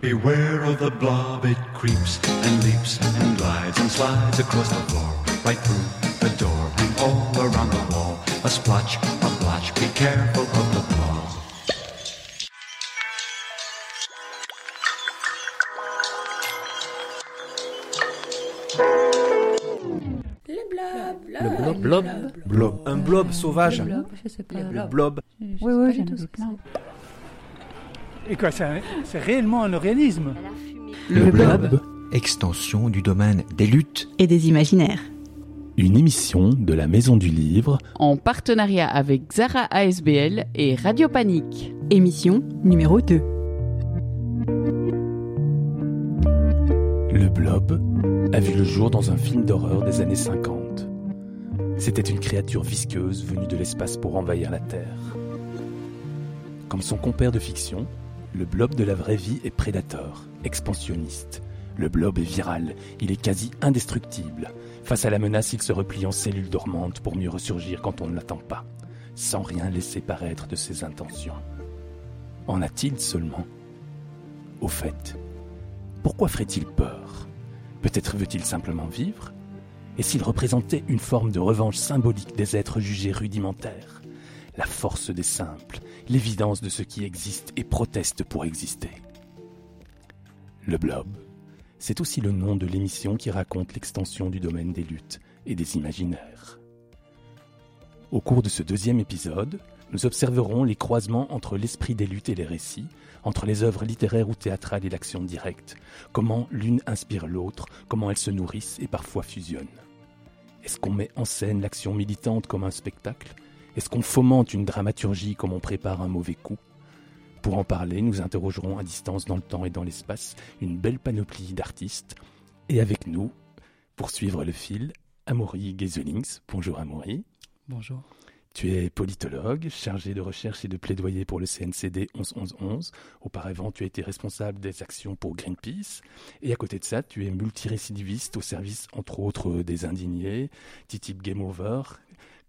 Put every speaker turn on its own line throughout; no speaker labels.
Beware of the blob, it creeps and leaps and glides and slides across the floor, right through the door and all around the wall. A splotch, a blotch, be careful of the blob.
Le blob. blob.
Blob. Un blob sauvage.
Le blob, je sais pas.
Le blob.
Oui, oui, j'en ai plein.
Et quoi, c'est réellement un organisme
Le blob.
extension du domaine des luttes.
Et des imaginaires.
Une émission de la Maison du Livre
en partenariat avec Zara ASBL et Radio Panique.
Émission numéro 2.
Le blob a vu le jour dans un film d'horreur des années 50. C'était une créature visqueuse venue de l'espace pour envahir la Terre. Comme son compère de fiction, le blob de la vraie vie est prédateur, expansionniste. Le blob est viral, il est quasi indestructible. Face à la menace, il se replie en cellules dormantes pour mieux ressurgir quand on ne l'attend pas, sans rien laisser paraître de ses intentions. En a-t-il seulement? Au fait, pourquoi ferait-il peur? Peut-être veut-il simplement vivre? Et s'il représentait une forme de revanche symbolique des êtres jugés rudimentaires? La force des simples, l'évidence de ce qui existe et proteste pour exister. Le blob, c'est aussi le nom de l'émission qui raconte l'extension du domaine des luttes et des imaginaires. Au cours de ce deuxième épisode, nous observerons les croisements entre l'esprit des luttes et les récits, entre les œuvres littéraires ou théâtrales et l'action directe, comment l'une inspire l'autre, comment elles se nourrissent et parfois fusionnent. Est-ce qu'on met en scène l'action militante comme un spectacle Est-ce qu'on fomente une dramaturgie comme on prépare un mauvais coup? Pour en parler, nous interrogerons à distance dans le temps et dans l'espace une belle panoplie d'artistes. Et avec nous, pour suivre le fil, Amaury Geselings. Bonjour Amaury.
Bonjour.
Tu es politologue, chargé de recherche et de plaidoyer pour le CNCD 1111. Auparavant, tu as été responsable des actions pour Greenpeace. Et à côté de ça, tu es multirécidiviste au service, entre autres, des indignés, TTIP Game Over,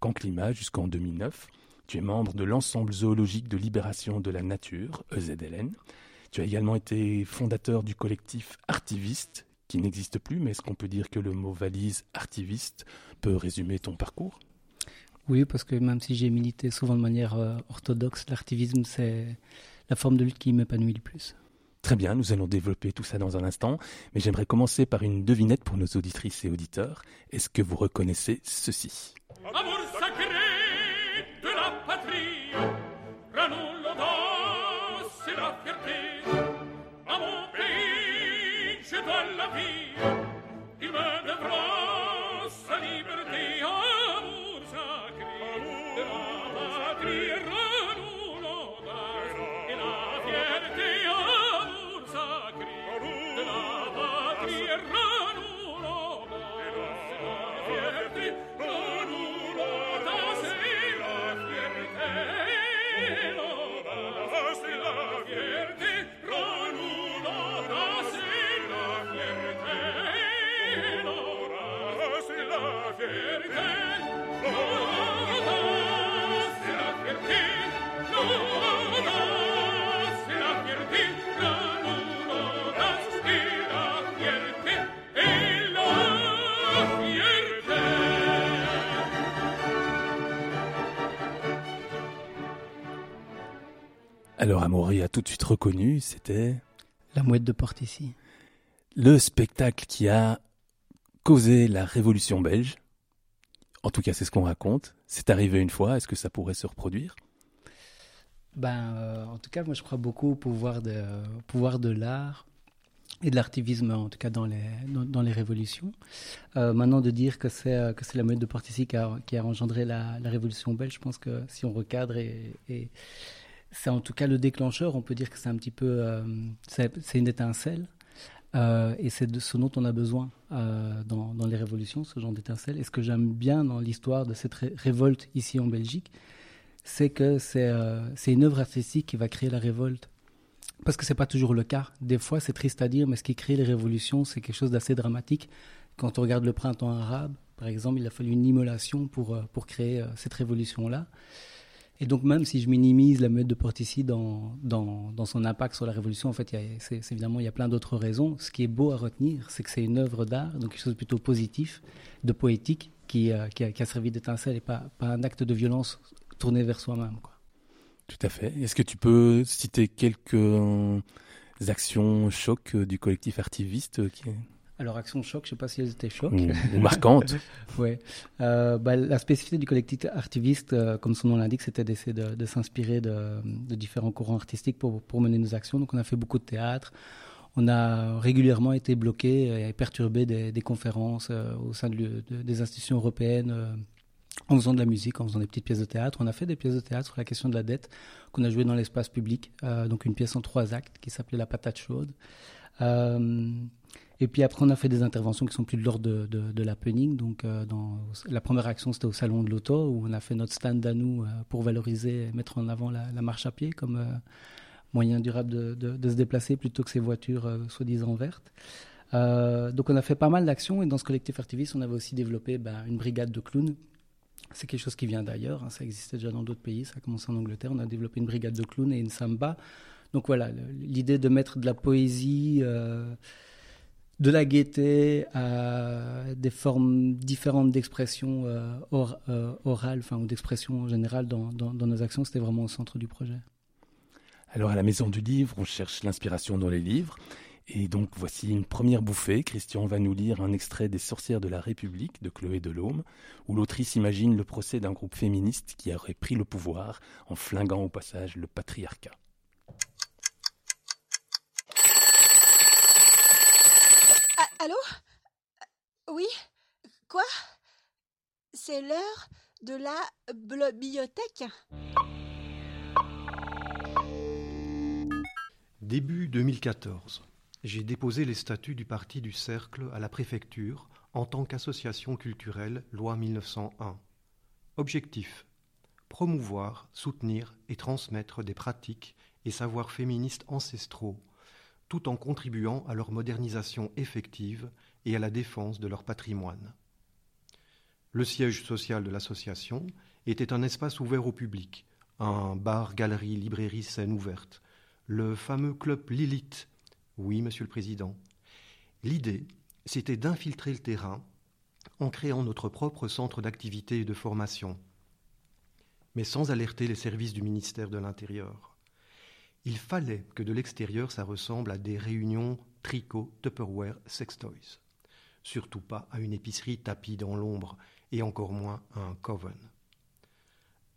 Camp Climat jusqu'en 2009. Tu es membre de l'ensemble zoologique de libération de la nature, EZLN. Tu as également été fondateur du collectif Artiviste, qui n'existe plus, mais est-ce qu'on peut dire que le mot valise artiviste peut résumer ton parcours?
Oui, parce que même si j'ai milité souvent de manière euh, orthodoxe, l'activisme, c'est la forme de lutte qui m'épanouit le plus.
Très bien, nous allons développer tout ça dans un instant, mais j'aimerais commencer par une devinette pour nos auditrices et auditeurs. Est-ce que vous reconnaissez ceci?
Ranons l'audace et la fierté. À mon pays, je dois la vie, il me devra
Alors Amaury a tout de suite reconnu, c'était
La mouette de porte ici.
le spectacle qui a causé la révolution belge. En tout cas, c'est ce qu'on raconte. C'est arrivé une fois, est-ce que ça pourrait se reproduire?
Ben, euh, en tout cas, moi, je crois beaucoup au pouvoir de, pouvoir de l'art et de l'artivisme, en tout cas dans les, dans, dans les révolutions. Euh, maintenant, de dire que c'est euh, que c'est la mouette de porte ici qui a, qui a engendré la, la révolution belge, je pense que si on recadre et, et c'est en tout cas le déclencheur, on peut dire que c'est un petit peu, euh, c'est une étincelle. Euh, et c'est ce dont on a besoin euh, dans, les révolutions, ce genre d'étincelle. Et ce que j'aime bien dans l'histoire de cette ré- révolte ici en Belgique, c'est que c'est une œuvre artistique qui va créer la révolte. Parce que c'est pas toujours le cas. Des fois, c'est triste à dire, mais ce qui crée les révolutions, c'est quelque chose d'assez dramatique. Quand on regarde le printemps arabe, par exemple, il a fallu une immolation pour, pour créer cette révolution-là. Et donc, même si je minimise la meute de Portici dans, dans, dans son impact sur la Révolution, en fait, il évidemment, il y a plein d'autres raisons. Ce qui est beau à retenir, c'est que c'est une œuvre d'art, donc quelque chose de plutôt positif, de poétique, qui, euh, qui, a, servi d'étincelle et pas, pas un acte de violence tourné vers soi-même.
Tout à fait. Est-ce que tu peux citer quelques euh, actions chocs euh, du collectif artiviste euh, qui...
Alors, Action Choc, je ne sais pas si elles étaient chocs.
ou, ou marquantes
Ouais. Euh, bah, la spécificité du collectif artiviste, euh, comme son nom l'indique, c'était d'essayer de, de s'inspirer de, de différents courants artistiques pour, pour mener nos actions. Donc on a fait beaucoup de théâtre. On a régulièrement été bloqué et perturbé des, des conférences euh, au sein de, des institutions européennes euh, en faisant de la musique, en faisant des petites pièces de théâtre. On a fait des pièces de théâtre sur la question de la dette qu'on a joué dans l'espace public. Euh, donc une pièce en trois actes qui s'appelait La patate chaude. Euh, et puis après, on a fait des interventions qui sont plus de l'ordre de, de, de. Donc, euh, la première action, c'était au Salon de l'Auto, où on a fait notre stand à nous euh, pour valoriser et mettre en avant la, marche à pied comme euh, moyen durable de, se déplacer plutôt que ces voitures soi-disant vertes. Donc, on a fait pas mal d'actions. Et dans ce collectif activiste, on avait aussi développé ben, une brigade de clowns. C'est quelque chose qui vient d'ailleurs. hein, ça existait déjà dans d'autres pays. Ça a commencé en Angleterre. On a développé une brigade de clowns et une samba. Donc voilà, l'idée de mettre de la poésie, de la gaieté à des formes différentes d'expression euh, euh, orale, ou d'expression en général dans nos actions, c'était vraiment au centre du projet.
Alors à la Maison du Livre, on cherche l'inspiration dans les livres. Et donc voici une première bouffée. Christian va nous lire un extrait des Sorcières de la République de Chloé Delhomme, où l'autrice imagine le procès d'un groupe féministe qui aurait pris le pouvoir en flinguant au passage le patriarcat.
Allô? Oui? Quoi? C'est l'heure de la bibliothèque
Début 2014. J'ai déposé les statuts du Parti du Cercle à la préfecture en tant qu'association culturelle loi 1901. Objectif promouvoir, soutenir et transmettre des pratiques et savoirs féministes ancestraux, tout en contribuant à leur modernisation effective et à la défense de leur patrimoine. Le siège social de l'association était un espace ouvert au public, un bar, galerie, librairie, scène ouverte, le fameux club Lilith. Oui, monsieur le président. L'idée, c'était d'infiltrer le terrain en créant notre propre centre d'activité et de formation, mais sans alerter les services du ministère de l'Intérieur. Il fallait que de l'extérieur ça ressemble à des réunions tricot, Tupperware, sextoys. Surtout pas à une épicerie tapie dans l'ombre et encore moins à un coven.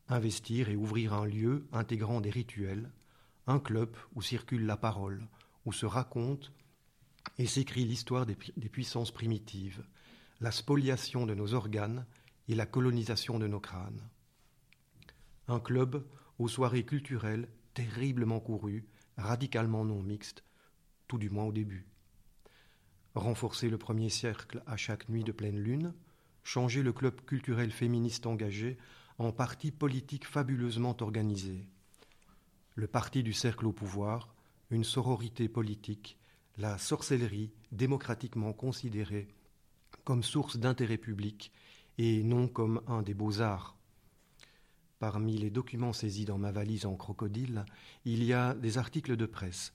Investir et ouvrir un lieu intégrant des rituels, un club où circule la parole, où se raconte et s'écrit l'histoire des, des puissances primitives, la spoliation de nos organes et la colonisation de nos crânes. Un club aux soirées culturelles terriblement courues, radicalement non mixtes, tout du moins au début. Renforcer le premier cercle à chaque nuit de pleine lune, changer le club culturel féministe engagé en parti politique fabuleusement organisé. Le parti du cercle au pouvoir, une sororité politique, la sorcellerie démocratiquement considérée comme source d'intérêt public et non comme un des beaux-arts. Parmi les documents saisis dans ma valise en crocodile, il y a des articles de presse.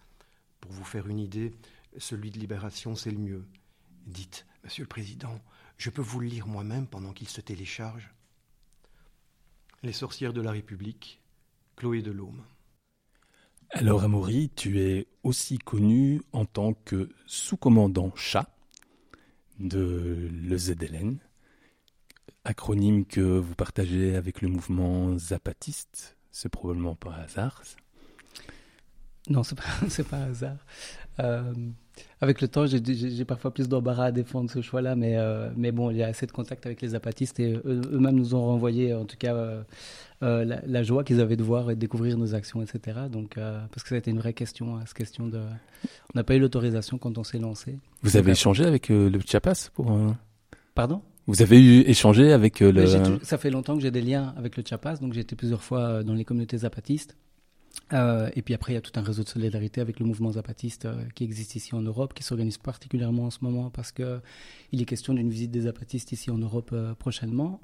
Pour vous faire une idée, celui de Libération, c'est le mieux. Dites, Monsieur le Président, je peux vous le lire moi-même pendant qu'il se télécharge? Les sorcières de la République, Chloé Delhomme.
Alors Amaury, tu es aussi connu en tant que sous-commandant chat de l'EZLN, acronyme que vous partagez avec le mouvement zapatiste. C'est probablement par hasard.
Non, c'est pas, c'est pas hasard. Euh, avec le temps, j'ai- parfois plus d'embarras à défendre ce choix-là, mais, euh, mais bon, il y a assez de contact avec les zapatistes et eux- eux-mêmes nous ont renvoyé, en tout cas, euh, la, la joie qu'ils avaient de voir et de découvrir nos actions, etc. Donc, parce que ça a été une vraie question, hein, cette question de. On n'a pas eu l'autorisation quand on s'est lancé.
Vous avez échangé avec le Chiapas pour.
Pardon?
Vous avez eu échangé avec euh, le.
Ça fait longtemps que j'ai des liens avec le Chiapas, donc j'ai été plusieurs fois euh, dans les communautés zapatistes. Euh, et puis après, il y a tout un réseau de solidarité avec le mouvement zapatiste euh, qui existe ici en Europe, qui s'organise particulièrement en ce moment parce que il est question d'une visite des zapatistes ici en Europe euh, prochainement.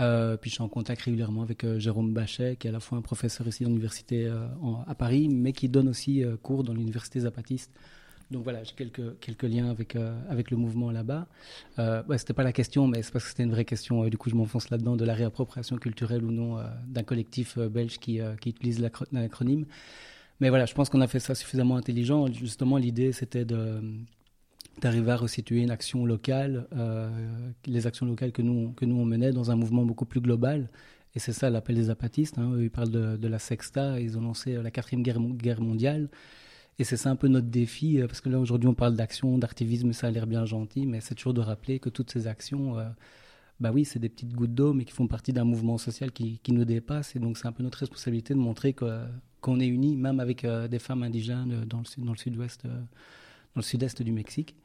Euh, puis je suis en contact régulièrement avec euh, Jérôme Bachet, qui est à la fois un professeur ici à l'université euh, à Paris, mais qui donne aussi euh, cours dans l'université zapatiste. Donc voilà, j'ai quelques, quelques liens avec, euh, avec le mouvement là-bas. Euh, ouais, c'était pas la question, mais c'est parce que c'était une vraie question. euh, du coup, je m'enfonce là-dedans de la réappropriation culturelle ou non euh, d'un collectif belge qui, qui utilise l'acro- l'acronyme. Mais voilà, je pense qu'on a fait ça suffisamment intelligent. Justement, l'idée, c'était de d'arriver à resituer une action locale, les actions locales que nous, que nous on menait dans un mouvement beaucoup plus global. Et c'est ça l'appel des zapatistes. Hein. Ils parlent de, de la sexta. Ils ont lancé la quatrième guerre, guerre mondiale. Et c'est ça un peu notre défi, euh, parce que là aujourd'hui on parle d'action, d'activisme, ça a l'air bien gentil, mais c'est toujours de rappeler que toutes ces actions, euh, bah oui, c'est des petites gouttes d'eau, mais qui font partie d'un mouvement social qui, qui nous dépasse. Et donc c'est un peu notre responsabilité de montrer que- qu'on est unis, même avec euh, des femmes indigènes euh, dans le, dans le sud-ouest, dans le sud-est du Mexique.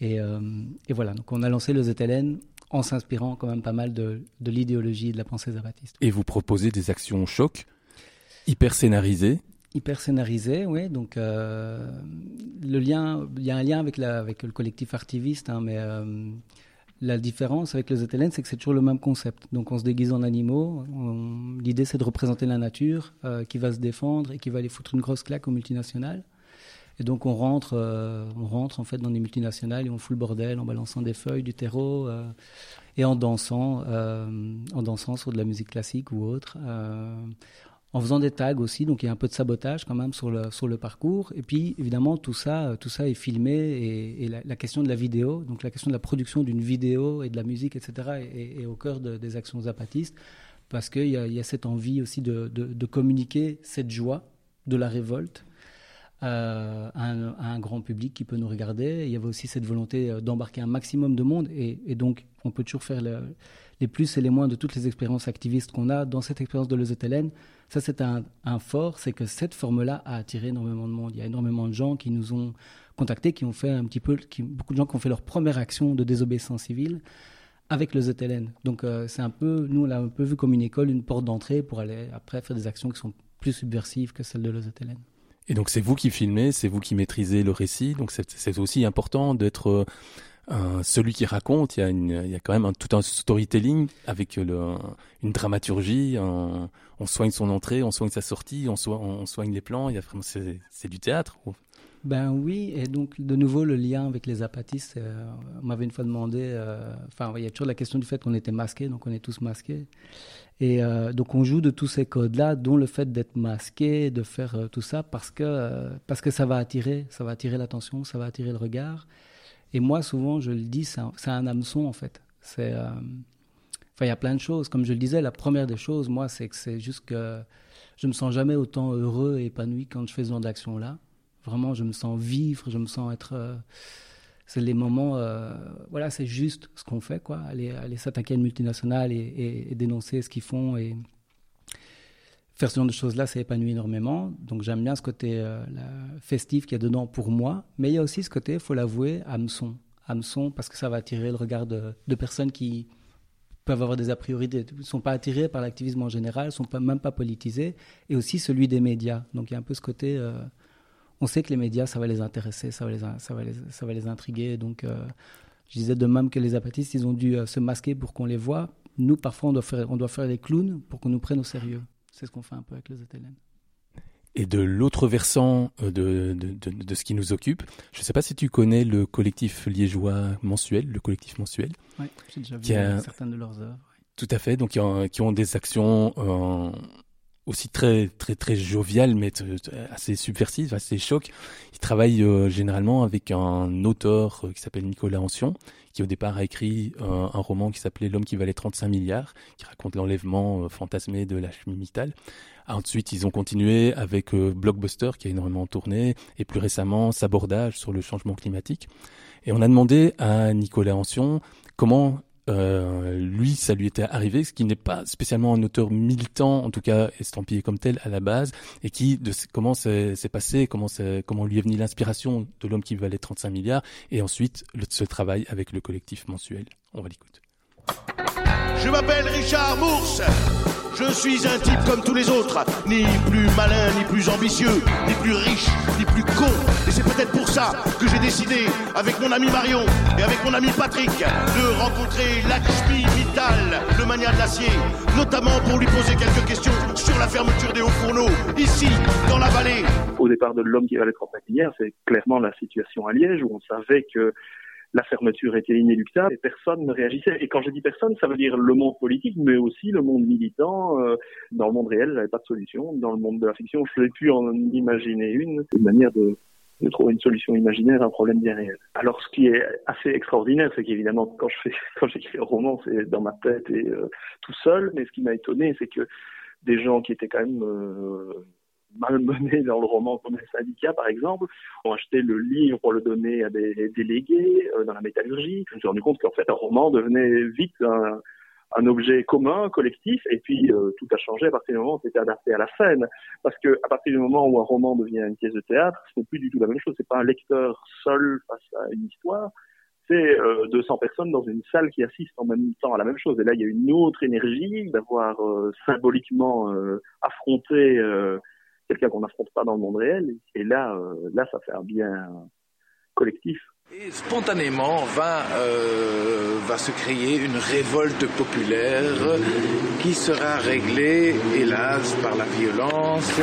Et, et voilà, donc on a lancé le ZLN en s'inspirant quand même pas mal de, de l'idéologie et de la pensée zapatiste.
Et vous proposez des actions choc, hyper scénarisées.
Hyper scénarisé, oui. Donc, euh, le lien, il y a un lien avec, le collectif artiviste, hein, mais euh, la différence avec le ZLN, c'est que c'est toujours le même concept. Donc, on se déguise en animaux. L'idée, c'est de représenter la nature euh, qui va se défendre et qui va aller foutre une grosse claque aux multinationales. Et donc, on rentre, on rentre en fait dans des multinationales et on fout le bordel en balançant des feuilles, du terreau et en dansant, en dansant sur de la musique classique ou autre. En faisant des tags aussi, donc il y a un peu de sabotage quand même sur le, sur le parcours. Et puis évidemment, tout ça, euh, tout ça est filmé et, la, question de la vidéo, donc la question de la production d'une vidéo et de la musique, etc., est, au cœur de- des actions zapatistes parce qu'il y, a- cette envie aussi de, de- communiquer cette joie de la révolte euh, à, un, grand public qui peut nous regarder. Il y avait aussi cette volonté euh, d'embarquer un maximum de monde et, donc on peut toujours faire le- les plus et les moins de toutes les expériences activistes qu'on a. Dans cette expérience de l'EZLN, ça c'est un, fort, c'est que cette forme-là a attiré énormément de monde. Il y a énormément de gens qui nous ont contactés, qui ont fait un petit peu, beaucoup de gens qui ont fait leur première action de désobéissance civile avec le ZLN. Donc euh, c'est un peu, nous on l'a un peu vu comme une école, une porte d'entrée pour aller après faire des actions qui sont plus subversives que celles de l'EZLN.
Et donc c'est vous qui filmez, c'est vous qui maîtrisez le récit. Donc c'est aussi important d'être euh, un- celui qui raconte. Il y a, quand même tout un storytelling avec une dramaturgie. on soigne son entrée, on soigne sa sortie, on, so- on soigne les plans. Il y a vraiment c'est du théâtre.
Ben oui, et donc de nouveau le lien avec les apatistes, euh, on m'avait une fois demandé, euh, enfin il y a toujours la question du fait qu'on était masqués, donc on est tous masqués. Et euh, donc on joue de tous ces codes-là, dont le fait d'être masqué, de faire euh, tout ça, parce que, euh, parce que ça va attirer, ça va attirer l'attention, ça va attirer le regard. Et moi souvent je le dis, c'est un, hameçon en fait. Euh, enfin il y a plein de choses. Comme je le disais, la première des choses, moi, c'est que c'est juste que je me sens jamais autant heureux et épanoui quand je fais ce genre d'action-là. Vraiment, je me sens vivre, je me sens être. euh, c'est les moments. euh, voilà, c'est juste ce qu'on fait, quoi. Aller, s'attaquer à une multinationale et, et- et dénoncer ce qu'ils font et faire ce genre de choses-là, ça épanouit énormément. Donc j'aime bien ce côté euh, festif qu'il y a dedans pour moi. Mais il y a aussi ce côté, il faut l'avouer, hameçon. Hameçon, parce que ça va attirer le regard de, personnes qui peuvent avoir des a priori, ne sont pas attirées par l'activisme en général, ne sont pas, même pas politisées, et aussi celui des médias. Donc il y a un peu ce côté, euh, on sait que les médias, ça va les intéresser, ça va les, ça va les, ça va les intriguer. Donc euh, je disais de même que les apatistes, ils ont dû se masquer pour qu'on les voit. Nous, parfois, on doit faire, on doit faire des clowns pour qu'on nous prenne au sérieux. C'est ce qu'on fait un peu avec les ZLN.
Et de l'autre versant euh, de, de, de, de ce qui nous occupe, je ne sais pas si tu connais le collectif liégeois mensuel, le collectif mensuel.
Oui, j'ai déjà vu
qui a-
certaines de leurs œuvres.
Tout à fait, donc qui ont, qui ont des actions euh, aussi très très très joviales, mais assez subversives, assez chocs. Ils travaillent euh, généralement avec un auteur qui s'appelle Nicolas Ancion, qui au départ a écrit euh, un roman qui s'appelait L'homme qui valait 35 milliards, qui raconte l'enlèvement euh, fantasmé de la Mittal. Ensuite, ils ont continué avec euh, Blockbuster, qui a énormément tourné, et plus récemment, Sabordage sur le changement climatique. Et on a demandé à Nicolas Ancion comment euh, lui, ça lui était arrivé, ce qui n'est pas spécialement un auteur militant, en tout cas estampillé comme tel à la base, et qui, de, comment c'est passé, comment, comment lui est venue l'inspiration de l'homme qui valait 35 milliards, et ensuite le, ce travail avec le collectif mensuel. On va l'écouter.
Je m'appelle Richard Mours. Je suis un type comme tous les autres, ni plus malin, ni plus ambitieux, ni plus riche, ni plus con. Et c'est peut-être pour ça que j'ai décidé, avec mon ami Marion et avec mon ami Patrick, de rencontrer Lakshmi Mittal, le mania de l'acier, notamment pour lui poser quelques questions sur la fermeture des hauts fourneaux, ici, dans la vallée.
Au départ de l'homme qui va en pépinière, c'est clairement la situation à Liège où on savait que la fermeture était inéluctable et personne ne réagissait. Et quand je dis personne, ça veut dire le monde politique, mais aussi le monde militant. Euh, dans le monde réel, j'avais pas de solution. Dans le monde de la fiction, je n'ai pu en imaginer une, une manière de, de trouver une solution imaginaire à un problème bien réel. Alors, ce qui est assez extraordinaire, c'est qu'évidemment, quand je fais, quand j'écris un roman, c'est dans ma tête et euh, tout seul. Mais ce qui m'a étonné, c'est que des gens qui étaient quand même euh, malmenés dans le roman comme les syndicats, par exemple, ont acheté le livre pour le donner à des délégués euh, dans la métallurgie. Je me suis rendu compte qu'en fait, un roman devenait vite un, objet commun, collectif, et puis euh, tout a changé à partir du moment où c'était adapté à la scène. Parce que à partir du moment où un roman devient une pièce de théâtre, ce n'est plus du tout la même chose. C'est pas un lecteur seul face à une histoire, c'est euh, 200 personnes dans une salle qui assistent en même temps à la même chose. Et là, il y a une autre énergie d'avoir euh, symboliquement euh, affronté euh, quelqu'un qu'on n'affronte pas dans le monde réel. Et là, euh, là, ça fait un bien collectif.
Et spontanément va, euh, va se créer une révolte populaire qui sera réglée, hélas, par la violence.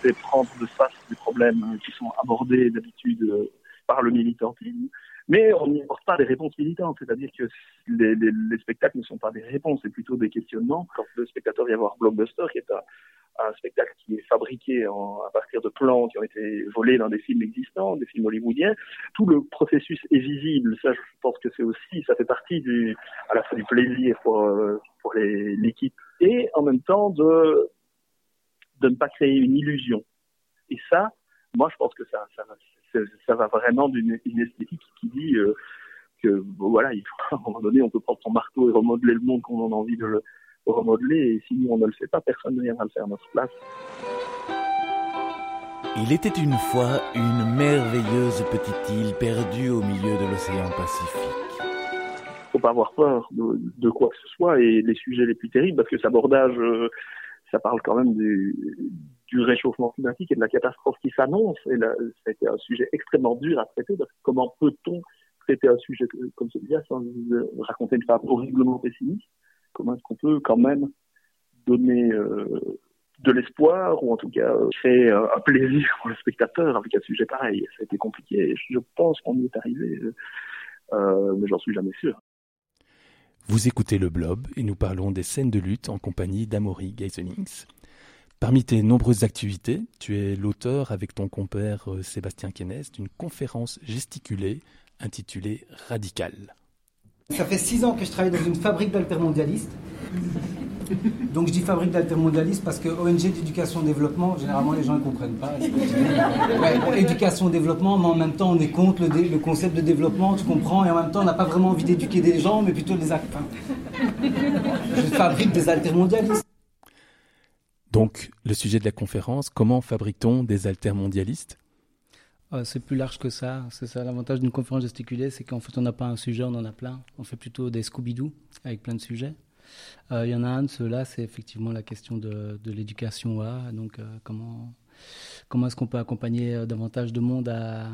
C'est prendre de face des problèmes qui sont abordés d'habitude euh, par le militantisme, mais on n'y apporte pas des réponses militantes, c'est-à-dire que les, les, les, spectacles ne sont pas des réponses, c'est plutôt des questionnements. Quand le spectateur vient voir Blockbuster, qui est un, un spectacle qui est fabriqué en, à partir de plans qui ont été volés dans des films existants, des films hollywoodiens. Tout le processus est visible. Ça, je pense que c'est aussi, ça fait partie du, à la fois du plaisir pour, euh, pour l'équipe et en même temps de, de ne pas créer une illusion. Et ça, moi, je pense que ça, ça, ça, va vraiment d'une une esthétique qui dit euh, que, voilà, il faut, à un moment donné, on peut prendre son marteau et remodeler le monde comme on a envie de le, remodeler et si nous on ne le fait pas, personne ne viendra le faire à notre place.
Il était une fois une merveilleuse petite île perdue au milieu de l'océan Pacifique.
Faut pas avoir peur de, de, quoi que ce soit et les sujets les plus terribles parce que cet abordage, euh, ça parle quand même du, du, réchauffement climatique et de la catastrophe qui s'annonce et là, ça a été un sujet extrêmement dur à traiter parce que comment peut-on traiter un sujet comme celui-là sans raconter une femme horriblement pessimiste? Comment est-ce qu'on peut quand même donner euh, de l'espoir ou en tout cas créer un, plaisir pour le spectateur avec un sujet pareil? Ça a été compliqué. Je pense qu'on y est arrivé, euh, mais j'en suis jamais sûr.
Vous écoutez le Blob et nous parlons des scènes de lutte en compagnie d'Amaury Geisenings. Parmi tes nombreuses activités, tu es l'auteur avec ton compère Sébastien Kennes d'une conférence gesticulée intitulée Radical.
Ça fait six ans que je travaille dans une fabrique d'altermondialistes. Donc je dis fabrique d'altermondialistes parce que ONG d'éducation-développement, généralement les gens ne comprennent pas. Ouais, bon, éducation-développement, mais en même temps on est contre le, le, concept de développement, tu comprends, et en même temps on n'a pas vraiment envie d'éduquer des gens, mais plutôt les actes. Je fabrique des altermondialistes.
Donc le sujet de la conférence, comment fabrique-t-on des altermondialistes
Oh, c'est plus large que ça. C'est ça l'avantage d'une conférence gesticulée, c'est qu'en fait on n'a pas un sujet, on en a plein. On fait plutôt des Scooby-Doo avec plein de sujets. Il euh, y en a un de ceux-là, c'est effectivement la question de, l'éducation. Donc euh, comment comment est-ce qu'on peut accompagner euh, davantage de monde à,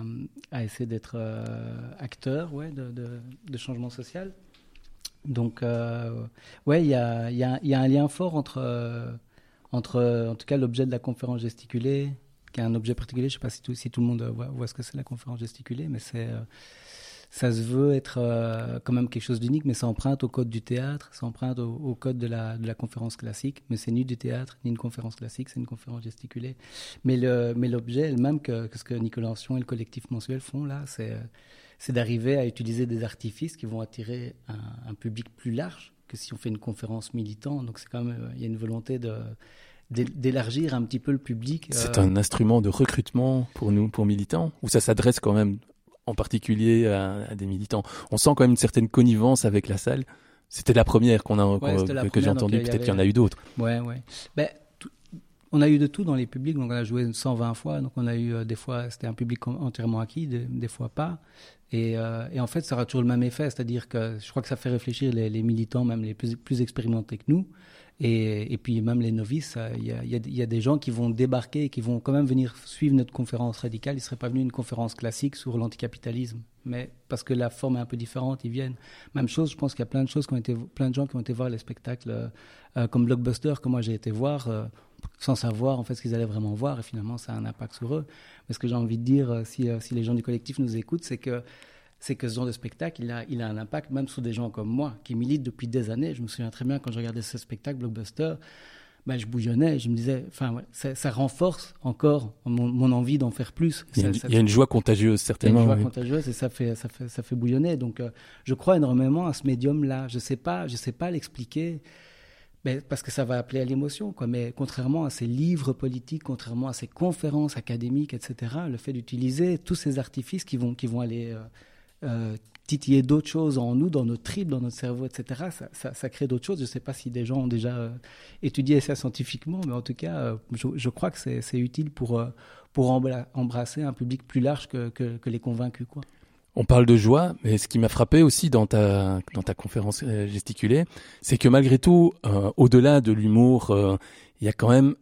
essayer d'être acteur ouais, de, changement social. Donc ouais, il y a un lien fort entre entre en tout cas l'objet de la conférence gesticulée qui est un objet particulier. Je ne sais pas si tout, le monde voit, voit ce que c'est la conférence gesticulée, mais euh, ça se veut être euh, quand même quelque chose d'unique, mais ça emprunte au code du théâtre, ça emprunte au, code de la, conférence classique, mais c'est ni du théâtre, ni une conférence classique, c'est une conférence gesticulée. Mais l'objet elle-même, que, ce que Nicolas Ancion et le collectif mensuel font là, c'est d'arriver à utiliser des artifices qui vont attirer un, public plus large que si on fait une conférence militante. Donc c'est quand même, il y a une volonté de d'élargir un petit peu le public.
C'est euh... un instrument de recrutement pour nous, pour militants, ou ça s'adresse quand même en particulier à, à, des militants? On sent quand même une certaine connivence avec la salle. C'était la première qu'on a
ouais,
qu que, j'ai entendue. Peut-être qu'il y en a eu d'autres.
Ouais, ouais. Ben, on a eu de tout dans les publics, donc on a joué 120 fois, donc on a eu euh, des fois, c'était un public entièrement acquis, des, fois pas. Et, euh, et, en fait, ça aura toujours le même effet, c'est-à-dire que je crois que ça fait réfléchir les, militants, même les plus, expérimentés que nous, et, puis même les novices. Il y, a des gens qui vont débarquer et qui vont quand même venir suivre notre conférence radicale. Ils ne seraient pas venus une conférence classique sur l'anticapitalisme, mais parce que la forme est un peu différente, ils viennent. Même chose, je pense qu'il y a plein de choses qui ont été, plein de gens qui ont été voir les spectacles euh, comme Blockbuster que moi j'ai été voir. Euh, sans savoir en fait ce qu'ils allaient vraiment voir et finalement ça a un impact sur eux. Mais ce que j'ai envie de dire si, si les gens du collectif nous écoutent, c'est que c'est que ce genre de spectacle, il a, il a un impact même sur des gens comme moi, qui militent depuis des années. Je me souviens très bien quand je regardais ce spectacle, Blockbuster, ben, je bouillonnais, je me disais, enfin, ouais, ça, ça, renforce encore mon, mon envie d'en faire plus.
Il y a,
ça,
une joie contagieuse, certainement.
Il y a une joie
oui.
contagieuse et ça fait, ça fait, ça fait bouillonner. Donc, euh, je crois énormément à ce médium-là. Je sais pas, je sais pas l'expliquer. Parce que ça va appeler à l'émotion. Mais contrairement à ces livres politiques, contrairement à ces conférences académiques, etc., le fait d'utiliser tous ces artifices qui vont, qui vont aller euh, euh, titiller d'autres choses en nous, dans notre tripes, dans notre cerveau, etc. Ça, crée d'autres choses. Je ne sais pas si des gens ont déjà euh, étudié ça scientifiquement, mais en tout cas, je, crois que c'est utile pour, pour embrasser un public plus large que, les convaincus.
On parle de joie, mais ce qui m'a frappé aussi dans ta, dans ta conférence gesticulée, c'est que malgré tout, euh, au-delà de l'humour, euh, il y a quand même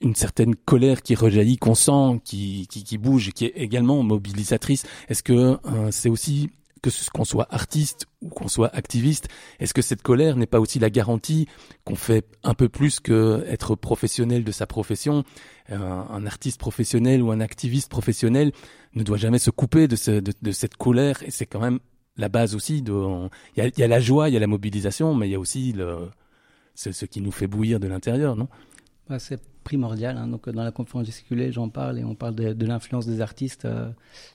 une certaine colère qui rejaillit, qu'on sent, qui, qui, bouge, qui est également mobilisatrice. Est-ce que euh, c'est aussi que qu'on soit artiste ou qu'on soit activiste, est-ce que cette colère n'est pas aussi la garantie qu'on fait un peu plus que être professionnel de sa profession? Euh, Un artiste professionnel ou un activiste professionnel ne doit jamais se couper de, ce, cette colère et c'est quand même la base aussi. Il y, a la joie, il y a la mobilisation, mais il y a aussi ce, ce qui nous fait bouillir de l'intérieur, non?
Bah, primordial. Hein. Donc, dans la conférence gesticulée, j'en parle et on parle de, l'influence des artistes. Euh,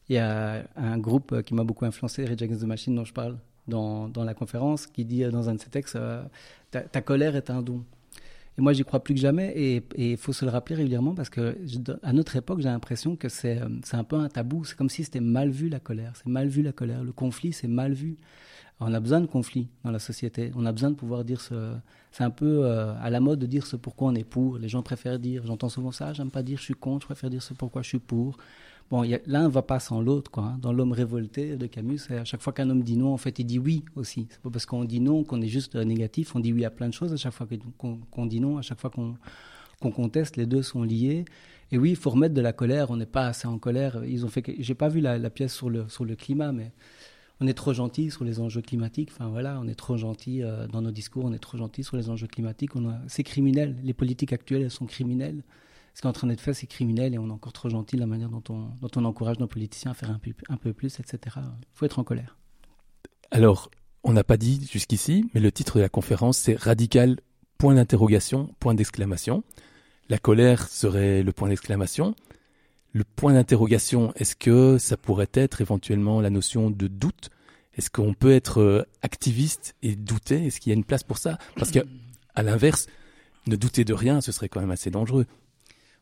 il y a un groupe qui m'a beaucoup influencé, Rage Against the Machine, dont je parle dans, dans la conférence, qui dit dans un de ses textes euh, ta, ta, colère est un don. Et moi, j'y crois plus que jamais et il faut se le rappeler régulièrement parce que je, à notre époque, j'ai l'impression que c'est un peu un tabou. C'est comme si c'était mal vu la colère. C'est mal vu la colère. Le conflit, c'est mal vu. On a besoin de conflit dans la société. On a besoin de pouvoir dire ce. C'est un peu euh, à la mode de dire ce pourquoi on est pour. Les gens préfèrent dire, j'entends souvent ça, j'aime pas dire je suis contre, je préfère dire ce pourquoi je suis pour. Bon, l'un ne va pas sans l'autre. quoi. Hein. Dans L'homme révolté de Camus, à chaque fois qu'un homme dit non, en fait, il dit oui aussi. C'est pas parce qu'on dit non qu'on est juste négatif. On dit oui à plein de choses à chaque fois qu'on qu dit non, à chaque fois qu'on qu conteste. Les deux sont liés. Et oui, il faut remettre de la colère. On n'est pas assez en colère. Ils ont fait. J'ai pas vu la, la, pièce sur le sur le climat, mais on est trop gentil sur les enjeux climatiques. Enfin voilà, on est trop gentil euh, dans nos discours. On est trop gentil sur les enjeux climatiques. On a... C'est criminel. Les politiques actuelles, elles sont criminelles ce qui est en train d'être fait, c'est criminel et on est encore trop gentil de la manière dont on, encourage nos politiciens à faire un peu, un peu plus, etc. Il faut être en colère.
Alors, on n'a pas dit jusqu'ici, mais le titre de la conférence, c'est Radical, point d'interrogation, point d'exclamation. La colère serait le point d'exclamation. Le point d'interrogation, est-ce que ça pourrait être éventuellement la notion de doute Est-ce qu'on peut être activiste et douter? Est-ce qu'il y a une place pour ça? Parce que, à l'inverse, ne douter de rien, ce serait quand même assez dangereux.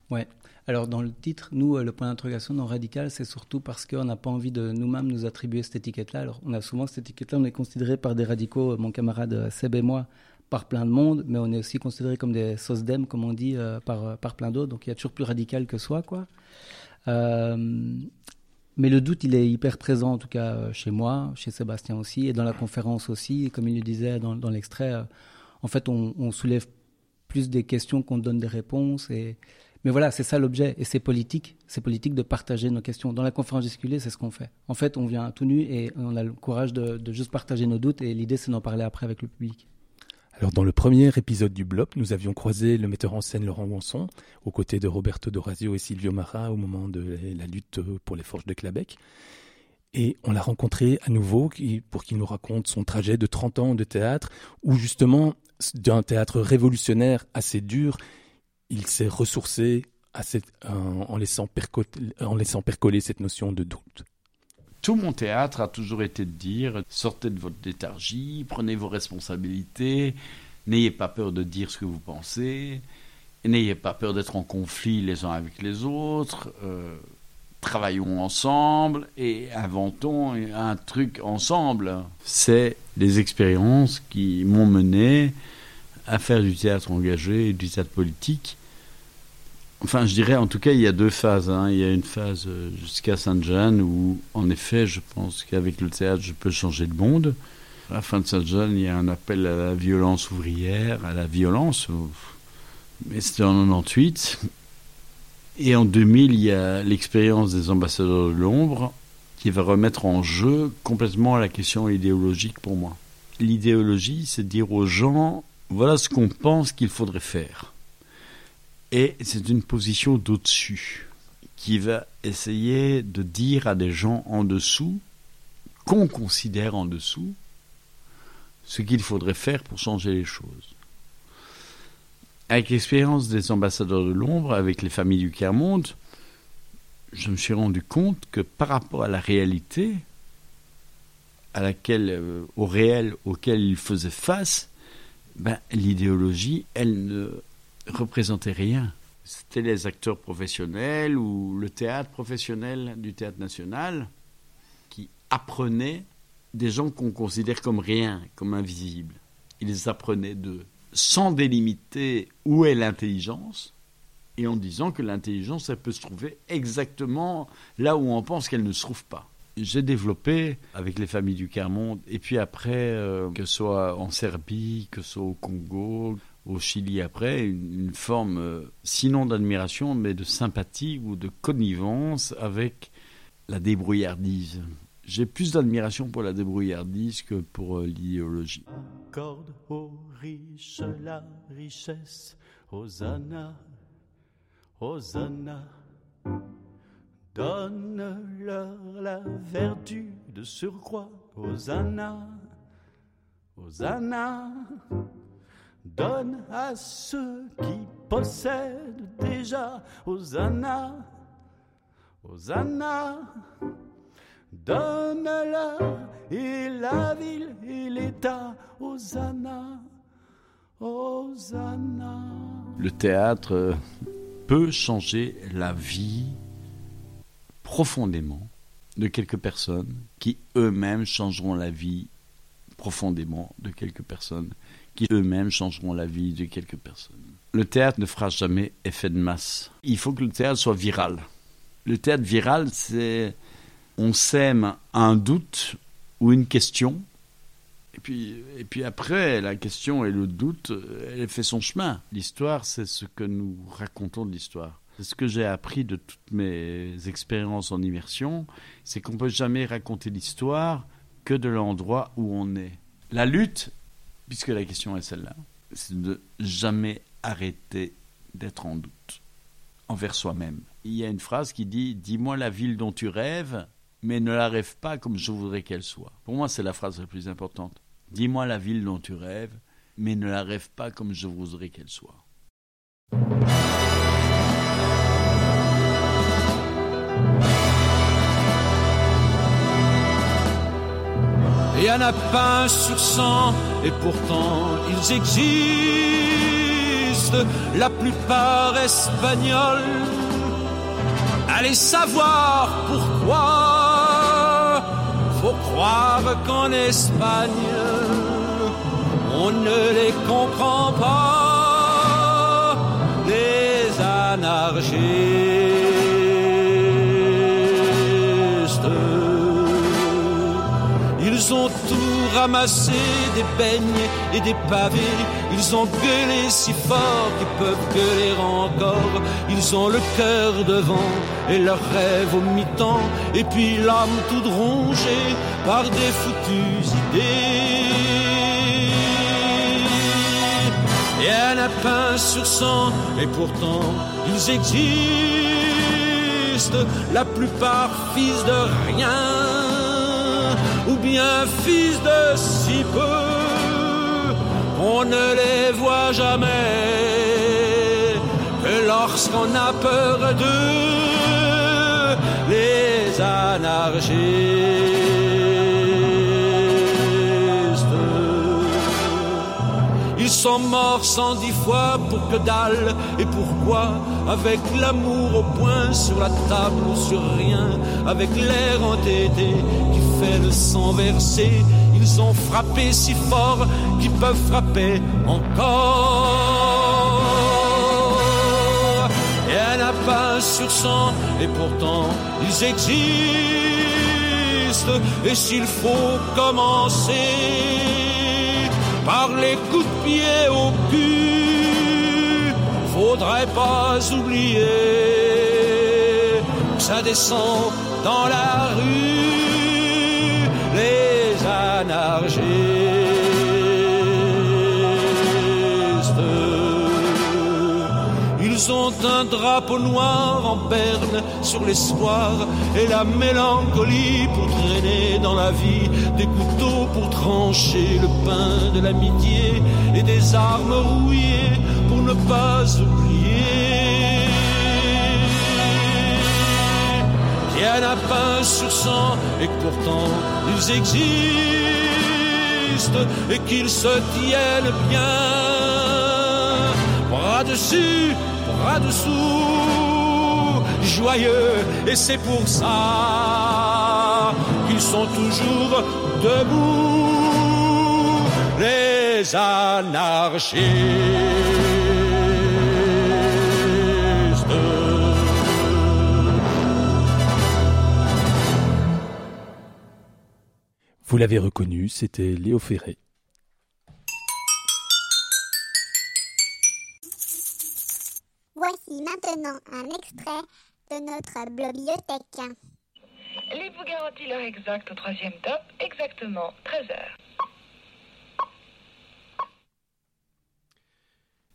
Ouais. Alors dans le titre, nous, le point d'interrogation non radical, c'est surtout parce qu'on n'a pas envie de nous-mêmes nous attribuer cette étiquette-là. Alors on a souvent cette étiquette-là, on est considéré par des radicaux, mon camarade Seb et moi, par plein de monde, mais on est aussi considéré comme des sosdem, comme on dit, euh, par, par plein d'autres. Donc il y a toujours plus radical que soi, quoi. Euh, mais le doute, il est hyper présent, en tout cas chez moi, chez Sébastien aussi, et dans la conférence aussi. Comme il le disait dans, l'extrait, euh, en fait, on, on, soulève plus des questions qu'on donne des réponses. Et, mais voilà, c'est ça l'objet. Et c'est politique. C'est politique de partager nos questions. Dans la conférence disculée, c'est ce qu'on fait. En fait, on vient tout nu et on a le courage de, de juste partager nos doutes. Et l'idée, c'est d'en parler après avec le public.
Alors, dans le premier épisode du blog, nous avions croisé le metteur en scène Laurent Wanson, aux côtés de Roberto Dorazio et Silvio Mara au moment de la lutte pour les forges de Clabec. Et on l'a rencontré à nouveau pour qu'il nous raconte son trajet de 30 ans de théâtre, où justement, d'un théâtre révolutionnaire assez dur, il s'est ressourcé en, laissant percoler cette notion de doute.
Tout mon théâtre a toujours été de dire sortez de votre léthargie, prenez vos responsabilités, n'ayez pas peur de dire ce que vous pensez, n'ayez pas peur d'être en conflit les uns avec les autres, euh, travaillons ensemble et inventons un truc ensemble. C'est les expériences qui m'ont mené à faire du théâtre engagé et du théâtre politique Enfin, je dirais, en tout cas, il y a deux phases. hein. Il y a une phase euh, jusqu'à Sainte-Jeanne où, en effet, je pense qu'avec le théâtre, je peux changer de monde. À la fin de Sainte-Jeanne, il y a un appel à la violence ouvrière, à la violence. Mais c'était en 98. Et en 2000, il y a l'expérience des ambassadeurs de l'ombre qui va remettre en jeu complètement la question idéologique pour moi. L'idéologie, c'est dire aux gens, voilà ce qu'on pense qu'il faudrait faire. Et c'est une position d'au-dessus qui va essayer de dire à des gens en dessous, qu'on considère en dessous, ce qu'il faudrait faire pour changer les choses. Avec l'expérience des ambassadeurs de l'ombre, avec les familles du Quermonde, je me suis rendu compte que par rapport à la réalité, à laquelle, euh, au réel auquel ils faisaient face, ben, l'idéologie, elle ne représentait rien. C'était les acteurs professionnels ou le théâtre professionnel du théâtre national qui apprenaient des gens qu'on considère comme rien, comme invisibles. Ils apprenaient d'eux, sans délimiter où est l'intelligence, et en disant que l'intelligence, elle peut se trouver exactement là où on pense qu'elle ne se trouve pas. J'ai développé avec les familles du Quermonde, et puis après, euh, que ce soit en Serbie, que ce soit au Congo, au Chili après, une, forme, euh, sinon d'admiration, mais de sympathie ou de connivence avec la débrouillardise. J'ai plus d'admiration pour la débrouillardise que pour euh, l'idéologie.
Accorde aux riches la richesse, Hosanna, Hosanna. Donne-leur la vertu de surcroît, Hosanna, Hosanna. Donne à ceux qui possèdent déjà, Hosanna, Hosanna. Donne-leur et la ville et l'État, Hosanna, Hosanna.
Le théâtre peut changer la vie profondément de quelques personnes qui eux-mêmes changeront la vie profondément de quelques personnes qui eux-mêmes changeront la vie de quelques personnes. Le théâtre ne fera jamais effet de masse. Il faut que le théâtre soit viral. Le théâtre viral, c'est on sème un doute ou une question, et puis, et puis après, la question et le doute, elle fait son chemin. L'histoire, c'est ce que nous racontons de l'histoire. C'est ce que j'ai appris de toutes mes expériences en immersion, c'est qu'on ne peut jamais raconter l'histoire que de l'endroit où on est. La lutte, puisque la question est celle-là, c'est de jamais arrêter d'être en doute envers soi-même. Il y a une phrase qui dit Dis-moi la ville dont tu rêves, mais ne la rêve pas comme je voudrais qu'elle soit. Pour moi, c'est la phrase la plus importante. Dis-moi la ville dont tu rêves, mais ne la rêve pas comme je voudrais qu'elle soit.
Il y en a pas un sur cent, et pourtant ils existent, la plupart espagnols. Allez savoir pourquoi, faut croire qu'en Espagne, on ne les comprend pas, les anarchistes. Ramassé, des beignes et des pavés. Ils ont gueulé si fort qu'ils peuvent gueuler encore. Ils ont le cœur devant et leurs rêves au mi-temps. Et puis l'âme toute rongée par des foutues idées. Et un lapin sur cent, et pourtant ils existent. La plupart fils de rien ou bien fils de si peu, on ne les voit jamais que lorsqu'on a peur d'eux, les anarchistes. Ils sont morts cent dix fois pour que dalle, et pourquoi Avec l'amour au point sur la table ou sur rien, avec l'air entêté qui fait le sang versé. Ils ont frappé si fort qu'ils peuvent frapper encore. Et un a pas sur cent, et pourtant ils existent. Et s'il faut commencer par les coups de pied au cul, faudrait pas oublier. Ça descend dans la rue, un drapeau noir en berne sur l'espoir et la mélancolie pour traîner dans la vie des couteaux pour trancher le pain de l'amitié et des armes rouillées pour ne pas oublier. Il y en a pas sur cent et que pourtant ils existent et qu'ils se tiennent bien. Bras dessus, bras dessous, joyeux et c'est pour ça qu'ils sont toujours debout, les anarchistes.
Vous l'avez reconnu, c'était Léo Ferré.
Extrait de notre bibliothèque.
Les vous garantit l'heure exacte au troisième top, exactement 13 heures.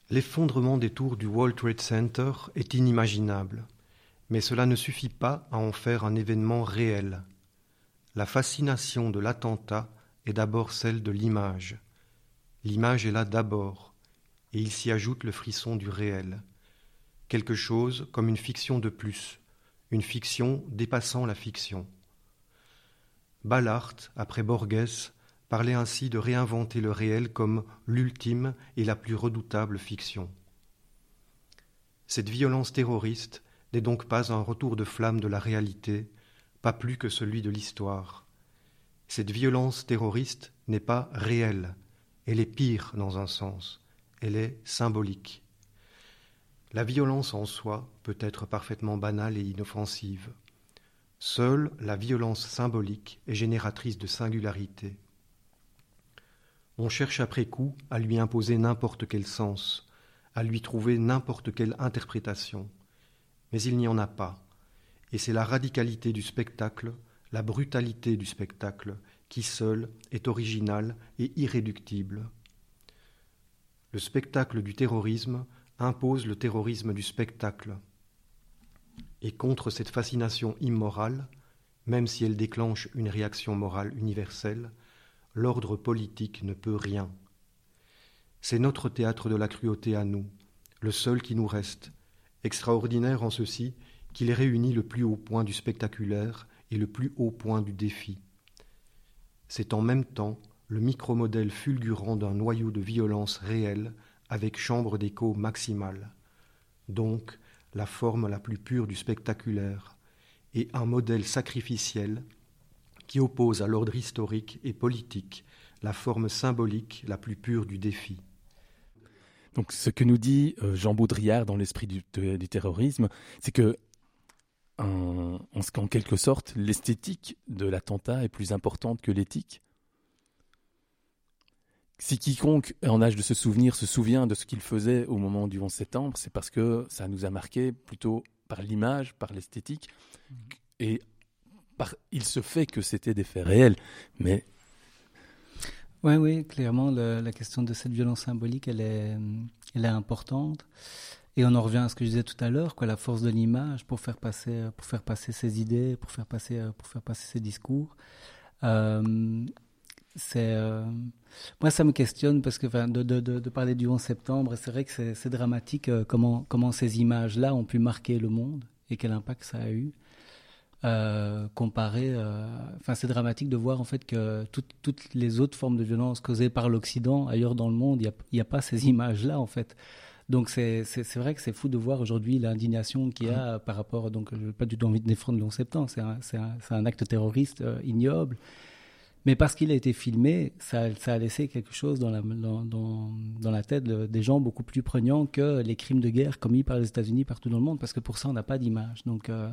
L'effondrement des tours du World Trade Center est inimaginable, mais cela ne suffit pas à en faire un événement réel. La fascination de l'attentat est d'abord celle de l'image. L'image est là d'abord, et il s'y ajoute le frisson du réel. Quelque chose comme une fiction de plus, une fiction dépassant la fiction. Ballard, après Borges, parlait ainsi de réinventer le réel comme l'ultime et la plus redoutable fiction. Cette violence terroriste n'est donc pas un retour de flamme de la réalité, pas plus que celui de l'histoire. Cette violence terroriste n'est pas réelle, elle est pire dans un sens, elle est symbolique. La violence en soi peut être parfaitement banale et inoffensive. Seule la violence symbolique est génératrice de singularité. On cherche après coup à lui imposer n'importe quel sens, à lui trouver n'importe quelle interprétation. Mais il n'y en a pas, et c'est la radicalité du spectacle, la brutalité du spectacle, qui seule est originale et irréductible. Le spectacle du terrorisme impose le terrorisme du spectacle. Et contre cette fascination immorale, même si elle déclenche une réaction morale universelle, l'ordre politique ne peut rien. C'est notre théâtre de la cruauté à nous, le seul qui nous reste, extraordinaire en ceci qu'il réunit le plus haut point du spectaculaire et le plus haut point du défi. C'est en même temps le micromodèle fulgurant d'un noyau de violence réelle avec chambre d'écho maximale, donc la forme la plus pure du spectaculaire, et un modèle sacrificiel qui oppose à l'ordre historique et politique la forme symbolique la plus pure du défi.
Donc, ce que nous dit euh, Jean Baudrillard dans l'esprit du, terrorisme, c'est que, en, quelque sorte, l'esthétique de l'attentat est plus importante que l'éthique. Si quiconque est en âge de se souvenir se souvient de ce qu'il faisait au moment du 11 septembre, c'est parce que ça nous a marqué plutôt par l'image, par l'esthétique, et par, il se fait que c'était des faits réels, mais
Oui, oui, clairement, le- la question de cette violence symbolique, elle est, elle est importante. Et on en revient à ce que je disais tout à l'heure, quoi, la force de l'image pour faire passer, pour faire passer ses idées, pour faire passer, pour faire passer ses discours. Euh, euh, moi, ça me questionne parce que, de, parler du 11 septembre, c'est vrai que c'est, dramatique euh, comment, comment ces images-là ont pu marquer le monde et quel impact ça a eu. Euh, comparé, enfin, c'est dramatique de voir en fait que toutes, les autres formes de violence causées par l'Occident ailleurs dans le monde, il n'y a, pas ces images-là en fait. Donc c'est vrai que c'est fou de voir aujourd'hui l'indignation qu'il y a par rapport. Donc je n'ai pas du tout envie de défendre le 11 septembre, c'est un, acte terroriste ignoble. Mais parce qu'il a été filmé, ça, a laissé quelque chose dans la, tête de, des gens beaucoup plus pregnant que les crimes de guerre commis par les États-Unis partout dans le monde, parce que pour ça, on n'a pas d'image. Donc, euh,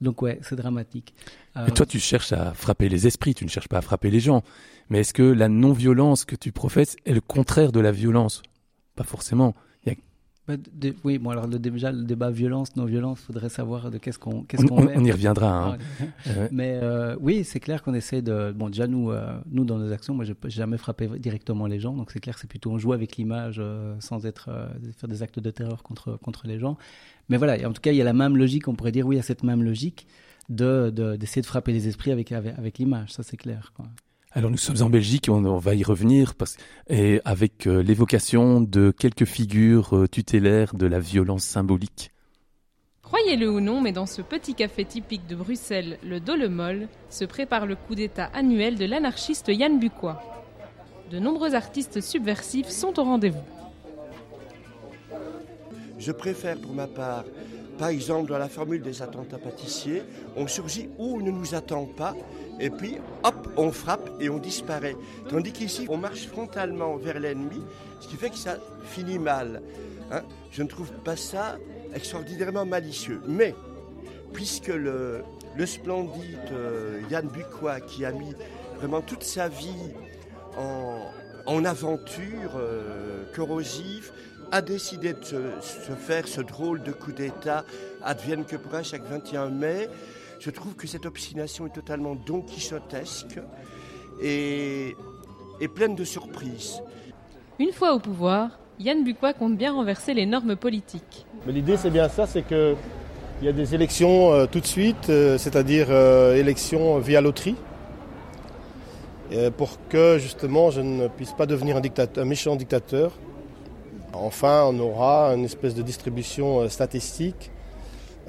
donc ouais, c'est dramatique.
Euh... Mais toi, tu cherches à frapper les esprits, tu ne cherches pas à frapper les gens. Mais est-ce que la non-violence que tu professes est le contraire de la violence? Pas forcément. Il
bah, de, oui, bon alors le, déjà le débat violence non violence, faudrait savoir de qu'est-ce qu'on qu'est-ce
on,
qu'on
on, on, y reviendra. Hein.
ouais. Mais euh, oui, c'est clair qu'on essaie de bon déjà nous euh, nous dans nos actions, moi j'ai jamais frappé directement les gens, donc c'est clair c'est plutôt on joue avec l'image euh, sans être faire des actes de terreur contre contre les gens. Mais voilà, en tout cas il y a la même logique, on pourrait dire oui il y a cette même logique de d'essayer de, de, frapper les esprits avec avec, avec l'image, ça c'est clair. Quoi.
Alors nous sommes en Belgique, on, on va y revenir, parce, et avec euh, l'évocation de quelques figures euh, tutélaires de la violence symbolique.
Croyez-le ou non, mais dans ce petit café typique de Bruxelles, le Dolemol, se prépare le coup d'État annuel de l'anarchiste Yann Bucois. De nombreux artistes subversifs sont au rendez-vous.
Je préfère pour ma part, par exemple dans la formule des attentats pâtissiers, on surgit où on ne nous attend pas, et puis hop, on frappe et on disparaît. Tandis qu'ici, on marche frontalement vers l'ennemi, ce qui fait que ça finit mal. Hein Je ne trouve pas ça extraordinairement malicieux. Mais, puisque le, le splendide euh, Yann Bucois, qui a mis vraiment toute sa vie en, en aventure euh, corrosive, a décidé de se, se, faire ce drôle de coup d'État, advienne que pourra chaque 21 mai, je trouve que cette obstination est totalement don quichotesque et, et pleine de surprises.
Une fois au pouvoir, Yann Bucois compte bien renverser les normes politiques.
L'idée, c'est bien ça, c'est qu'il y a des élections euh, tout de suite, euh, c'est-à-dire euh, élections via loterie, pour que justement je ne puisse pas devenir un, dictateur, un méchant dictateur. Enfin, on aura une espèce de distribution statistique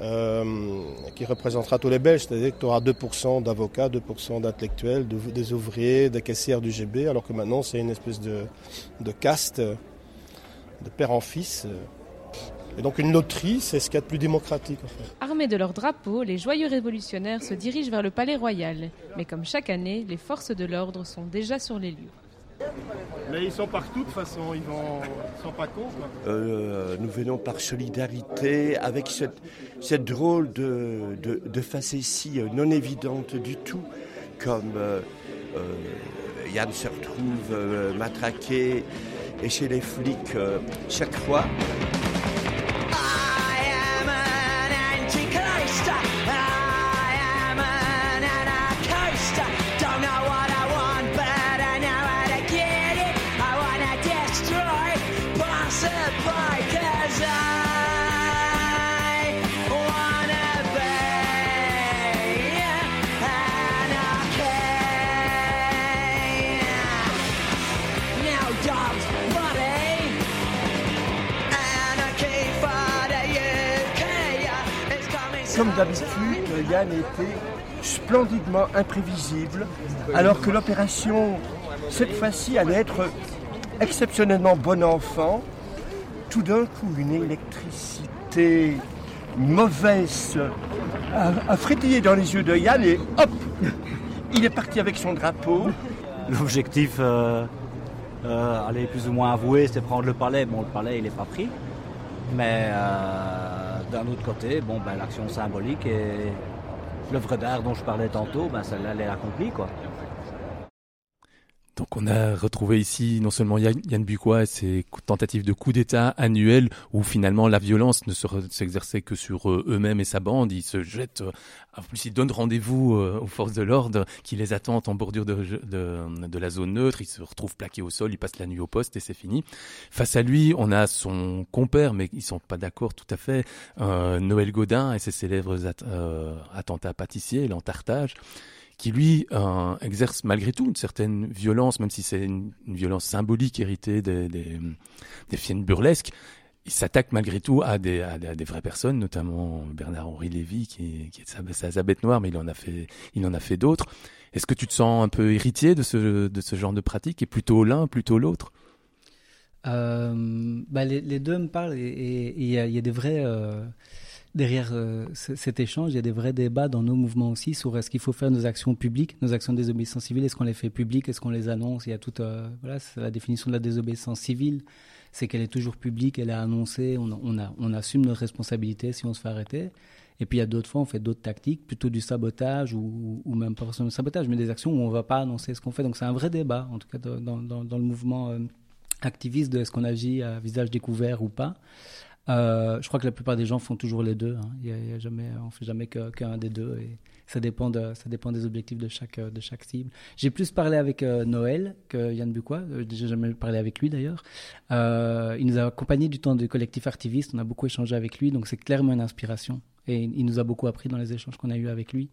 euh, qui représentera tous les Belges, c'est-à-dire que tu auras 2% d'avocats, 2% d'intellectuels, de, des ouvriers, des caissières du GB, alors que maintenant c'est une espèce de, caste de père en fils. Et donc une loterie, c'est ce qu'il y a de plus démocratique. En fait.
Armés de leurs drapeaux, les joyeux révolutionnaires se dirigent vers le palais royal. Mais comme chaque année, les forces de l'ordre sont déjà sur les lieux.
Mais ils sont partout de toute façon, ils ils sont pas cons.
Euh, nous venons par solidarité avec cette, cette drôle de, de, facétie non évidente du tout, comme euh, euh, Yann se retrouve euh, matraqué et chez les flics euh, chaque fois. Comme d'habitude, Yann était splendidement imprévisible, alors que l'opération, cette fois-ci, allait être exceptionnellement bon enfant. Tout d'un coup, une électricité mauvaise a, frétillé dans les yeux de Yann et hop, il est parti avec son drapeau.
L'objectif, euh, euh, allez, plus ou moins avoué, c'est prendre le palais. Bon, le palais, il n'est pas pris. Mais euh, d'un autre côté, bon, ben, l'action symbolique et l'œuvre d'art dont je parlais tantôt, ben, celle-là, elle est accomplie. Quoi.
Donc on a retrouvé ici non seulement Yann Bucois et ses tentatives de coup d'État annuelles où finalement la violence ne s'exerçait que sur eux-mêmes et sa bande. Ils se jettent, en plus ils donnent rendez-vous aux forces de l'ordre qui les attendent en bordure de, la zone neutre. Ils se retrouvent plaqués au sol, ils passent la nuit au poste et c'est fini. Face à lui, on a son compère, mais ils sont pas d'accord tout à fait, euh, Noël Godin et ses célèbres at euh, attentats pâtissiers, l'entartage qui lui euh, exerce malgré tout une certaine violence, même si c'est une, violence symbolique héritée des, des, des films burlesques. Il s'attaque malgré tout à des, vraies personnes, notamment Bernard-Henri Lévy, qui, est sa, sa, bête noire, mais il en a fait, d'autres. Est-ce que tu te sens un peu héritier de ce, genre de pratique, et plutôt l'un, plutôt l'autre?
Euh, bah les, deux me parlent, et il y, y, a des vrais... Euh derrière euh, cet échange, il y a des vrais débats dans nos mouvements aussi sur est-ce qu'il faut faire nos actions publiques, nos actions de désobéissance civile, est-ce qu'on les fait publiques, est-ce qu'on les annonce? Il y a toute, euh, voilà, la définition de la désobéissance civile, c'est qu'elle est toujours publique, elle est annoncée, on, assume notre responsabilité si on se fait arrêter. Et puis il y a d'autres fois, on fait d'autres tactiques, plutôt du sabotage ou, même pas forcément du sabotage, mais des actions où on ne va pas annoncer ce qu'on fait. Donc c'est un vrai débat, en tout cas dans le mouvement euh, activiste de est-ce qu'on agit à visage découvert ou pas. Euh, je crois que la plupart des gens font toujours les deux. Hein. Y a, jamais, on fait jamais qu'un des deux. Et ça dépend, ça dépend des objectifs de chaque, de chaque cible. J'ai plus parlé avec euh, Noël que Yann Bucois. Euh, J'ai jamais parlé avec lui d'ailleurs. Il nous a accompagné du temps du collectif activiste. On a beaucoup échangé avec lui, donc c'est clairement une inspiration. Et il nous a beaucoup appris dans les échanges qu'on a eu avec lui.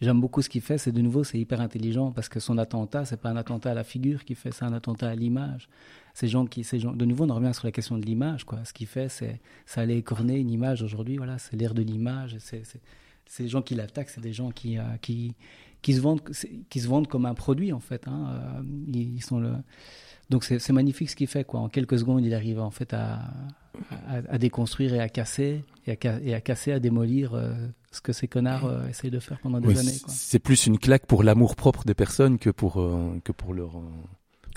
J'aime beaucoup ce qu'il fait. C'est de nouveau, c'est hyper intelligent parce que son attentat, c'est pas un attentat à la figure qu'il fait, c'est un attentat à l'image. Ces gens qui, ces gens, de nouveau, on en revient sur la question de l'image, quoi. Ce qu'il fait, c'est, ça allait écorner une image aujourd'hui. Voilà, c'est l'ère de l'image. C'est, ces gens qui l'attaquent, c'est des gens qui, euh, qui, qui se vendent, qui se vendent comme un produit en fait. Hein. Euh, ils, ils sont le, donc c'est, magnifique ce qu'il fait, quoi. En quelques secondes, il arrive en fait à, à, à déconstruire et à casser et à, ca- et à casser, à démolir euh, ce que ces connards euh, essayent de faire pendant des
Oui,
années.
c'est plus une claque pour l'amour propre des personnes que pour, euh, que pour leur. euh,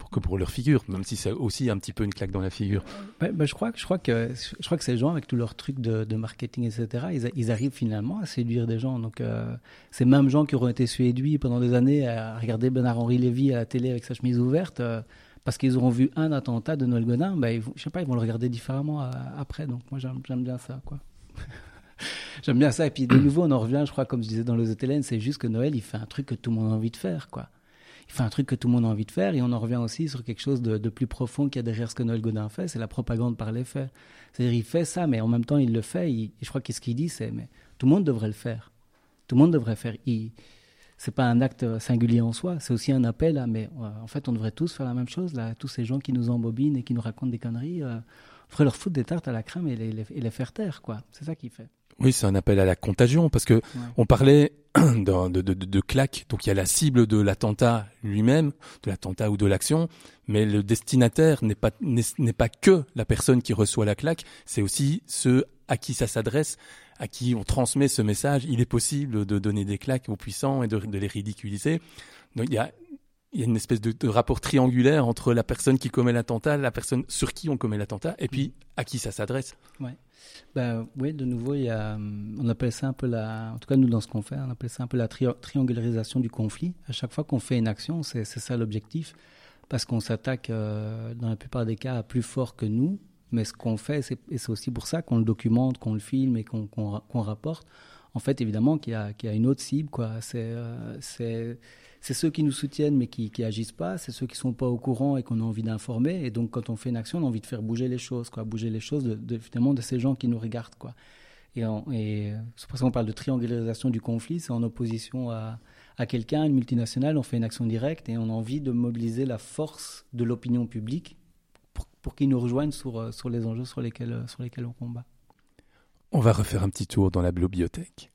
que pour leur figure, même si c'est aussi un petit peu une claque dans la figure.
Ouais, bah, je crois que je crois que je crois que ces gens avec tous leurs trucs de, marketing etc ils, arrivent finalement à séduire des gens. Donc euh, ces mêmes gens qui auront été séduits pendant des années à regarder Bernard Henri Lévy à la télé avec sa chemise ouverte euh, parce qu'ils auront vu un attentat de Noël Godin bah, ils je sais pas ils vont le regarder différemment euh, après. Donc moi j'aime bien ça quoi. J'aime bien ça. Et puis de nouveau on en revient je crois comme je disais dans les hôtels c'est juste que Noël il fait un truc que tout le monde a envie de faire quoi il fait un truc que tout le monde a envie de faire et on en revient aussi sur quelque chose de, plus profond qu'il y a derrière ce que Noël Godin fait, c'est la propagande par les faits. C'est-à-dire il fait ça, mais en même temps il le fait. il- je crois que ce qu'il dit, c'est mais tout le monde devrait le faire. Tout le monde devrait faire. Il, c'est pas un acte singulier en soi, c'est aussi un appel à mais euh, en fait on devrait tous faire la même chose là. Tous ces gens qui nous embobinent et qui nous racontent des conneries, euh, on leur foutre des tartes à la crème et les, les- et les faire taire quoi. C'est ça qu'il fait.
Oui, c'est un appel à la contagion parce que on parlait de, de, de, de claque. Donc il y a la cible de l'attentat lui-même, de l'attentat ou de l'action, mais le destinataire n'est pas n'est n'est pas que la personne qui reçoit la claque, c'est aussi ceux à qui ça s'adresse, à qui on transmet ce message. Il est possible de donner des claques aux puissants et de, de les ridiculiser. Donc il y a il y a une espèce de, de rapport triangulaire entre la personne qui commet l'attentat, la personne sur qui on commet l'attentat, et puis à qui ça s'adresse.
Ouais. Ben, oui, de nouveau, il y a, hum, on appelle ça un peu la, en tout cas nous dans ce qu'on on appelle ça un peu la tri- triangularisation du conflit. À chaque fois qu'on fait une action, c'est ça l'objectif, parce qu'on s'attaque euh, dans la plupart des cas à plus fort que nous. Mais ce qu'on fait, et c'est aussi pour ça qu'on le documente, qu'on le filme et qu'on qu'on ra- qu'on rapporte. En fait, évidemment, qu'il y, a- une autre cible, c'est ceux qui nous soutiennent mais qui, qui agissent pas, c'est ceux qui sont pas au courant et qu'on a envie d'informer. Et donc, quand on fait une action, on a envie de faire bouger les choses, quoi, bouger les choses de, finalement de ces gens qui nous regardent, quoi. Et, c'est pour ça qu'on parle de triangularisation du conflit, c'est en opposition à, à quelqu'un, une multinationale, on fait une action directe et on a envie de mobiliser la force de l'opinion publique pour, qu'ils nous rejoignent sur, euh, sur les enjeux sur lesquels, euh, sur lesquels on combat.
On va refaire un petit tour dans la bibliothèque.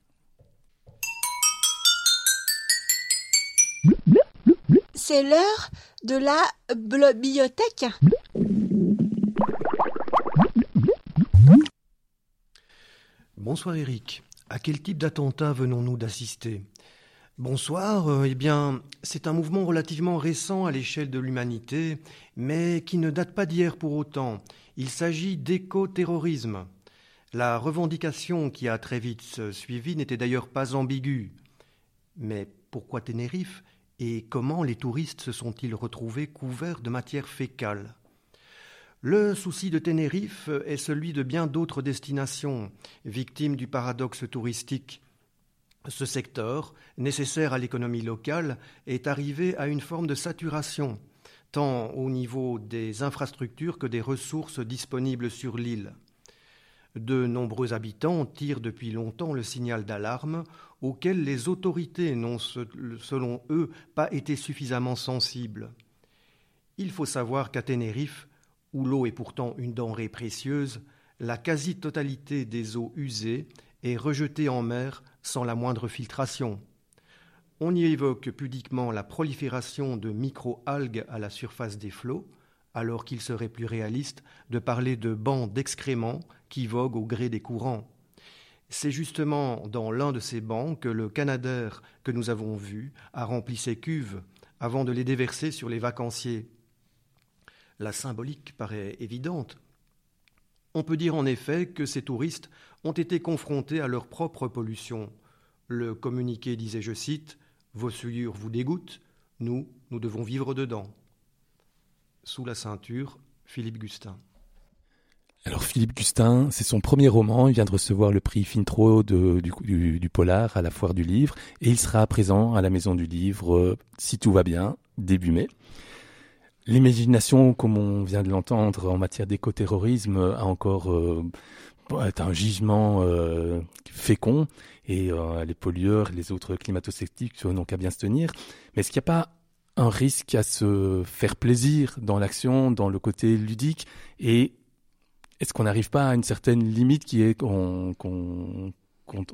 C'est l'heure de la bibliothèque.
Bonsoir Eric. À quel type d'attentat venons-nous d'assister? Bonsoir, euh, eh bien, c'est un mouvement relativement récent à l'échelle de l'humanité, mais qui ne date pas d'hier pour autant. Il s'agit d'éco-terrorisme. La revendication qui a très vite suivi n'était d'ailleurs pas ambiguë. Mais pourquoi Ténérife et comment les touristes se sont-ils retrouvés couverts de matière fécale? Le souci de Ténérife est celui de bien d'autres destinations, victimes du paradoxe touristique. Ce secteur, nécessaire à l'économie locale, est arrivé à une forme de saturation, tant au niveau des infrastructures que des ressources disponibles sur l'île. De nombreux habitants tirent depuis longtemps le signal d'alarme auquel les autorités n'ont, selon eux, pas été suffisamment sensibles. Il faut savoir qu'à Ténérife, où l'eau est pourtant une denrée précieuse, la quasi-totalité des eaux usées est rejetée en mer sans la moindre filtration. On y évoque pudiquement la prolifération de micro-algues à la surface des flots, alors qu'il serait plus réaliste de parler de bancs d'excréments qui voguent au gré des courants. C'est justement dans l'un de ces bancs que le Canadair que nous avons vu a rempli ses cuves avant de les déverser sur les vacanciers. La symbolique paraît évidente. On peut dire en effet que ces touristes ont été confrontés à leur propre pollution. Le communiqué disait, je cite, Vos souillures vous dégoûtent, nous, nous devons vivre dedans. Sous la ceinture, Philippe Gustin.
Alors Philippe Gustin, c'est son premier roman, il vient de recevoir le prix Fintro de, du, Polar à la foire du livre et il sera présent à la maison du livre, euh, si tout va bien, début mai. L'imagination, comme on vient de l'entendre en matière d'écoterrorisme, a encore euh, est un gisement euh, fécond et euh, les pollueurs, les autres climato-sceptiques n'ont qu'à bien se tenir. Mais est-ce qu'il n'y a pas un risque à se faire plaisir dans l'action, dans le côté ludique et est-ce qu'on n'arrive pas à une certaine limite qui est qu'on qu'on qu'on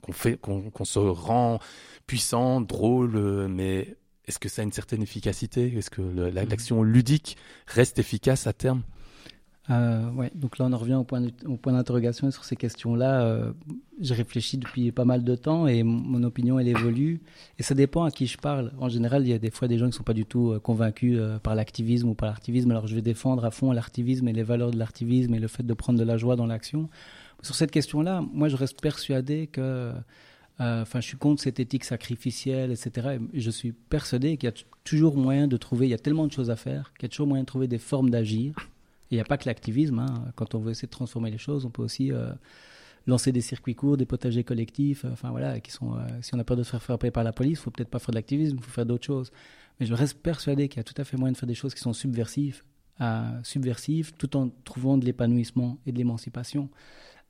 qu'on fait qu'on se rend puissant, drôle, mais est-ce que ça a une certaine efficacité? Est-ce que l'action ludique reste efficace à terme?
Euh, ouais, donc là on en revient au point, d'interrogation sur ces questions-là. Euh, j'ai réfléchi depuis pas mal de temps et mon opinion elle évolue. Et ça dépend à qui je parle. En général, il y a des fois des gens qui sont pas du tout euh, convaincus euh, par l'activisme ou par l'artivisme. Alors je vais défendre à fond l'activisme et les valeurs de l'activisme et le fait de prendre de la joie dans l'action. Sur cette question-là, moi je reste persuadé que Enfin, euh, je suis contre cette éthique sacrificielle, etc. Et je suis persuadé qu'il y a toujours moyen de trouver, il y a tellement de choses à faire, qu'il y a toujours moyen de trouver des formes d'agir. Il n'y a pas que l'activisme. Hein. Quand on veut essayer de transformer les choses, on peut aussi euh, lancer des circuits courts, des potagers collectifs. Euh, enfin voilà, qui sont. Euh, si on a peur de se faire frapper par la police, il faut peut-être pas faire de l'activisme, il faut faire d'autres choses. Mais je reste persuadé qu'il y a tout à fait moyen de faire des choses qui sont subversives, subversives, tout en trouvant de l'épanouissement et de l'émancipation.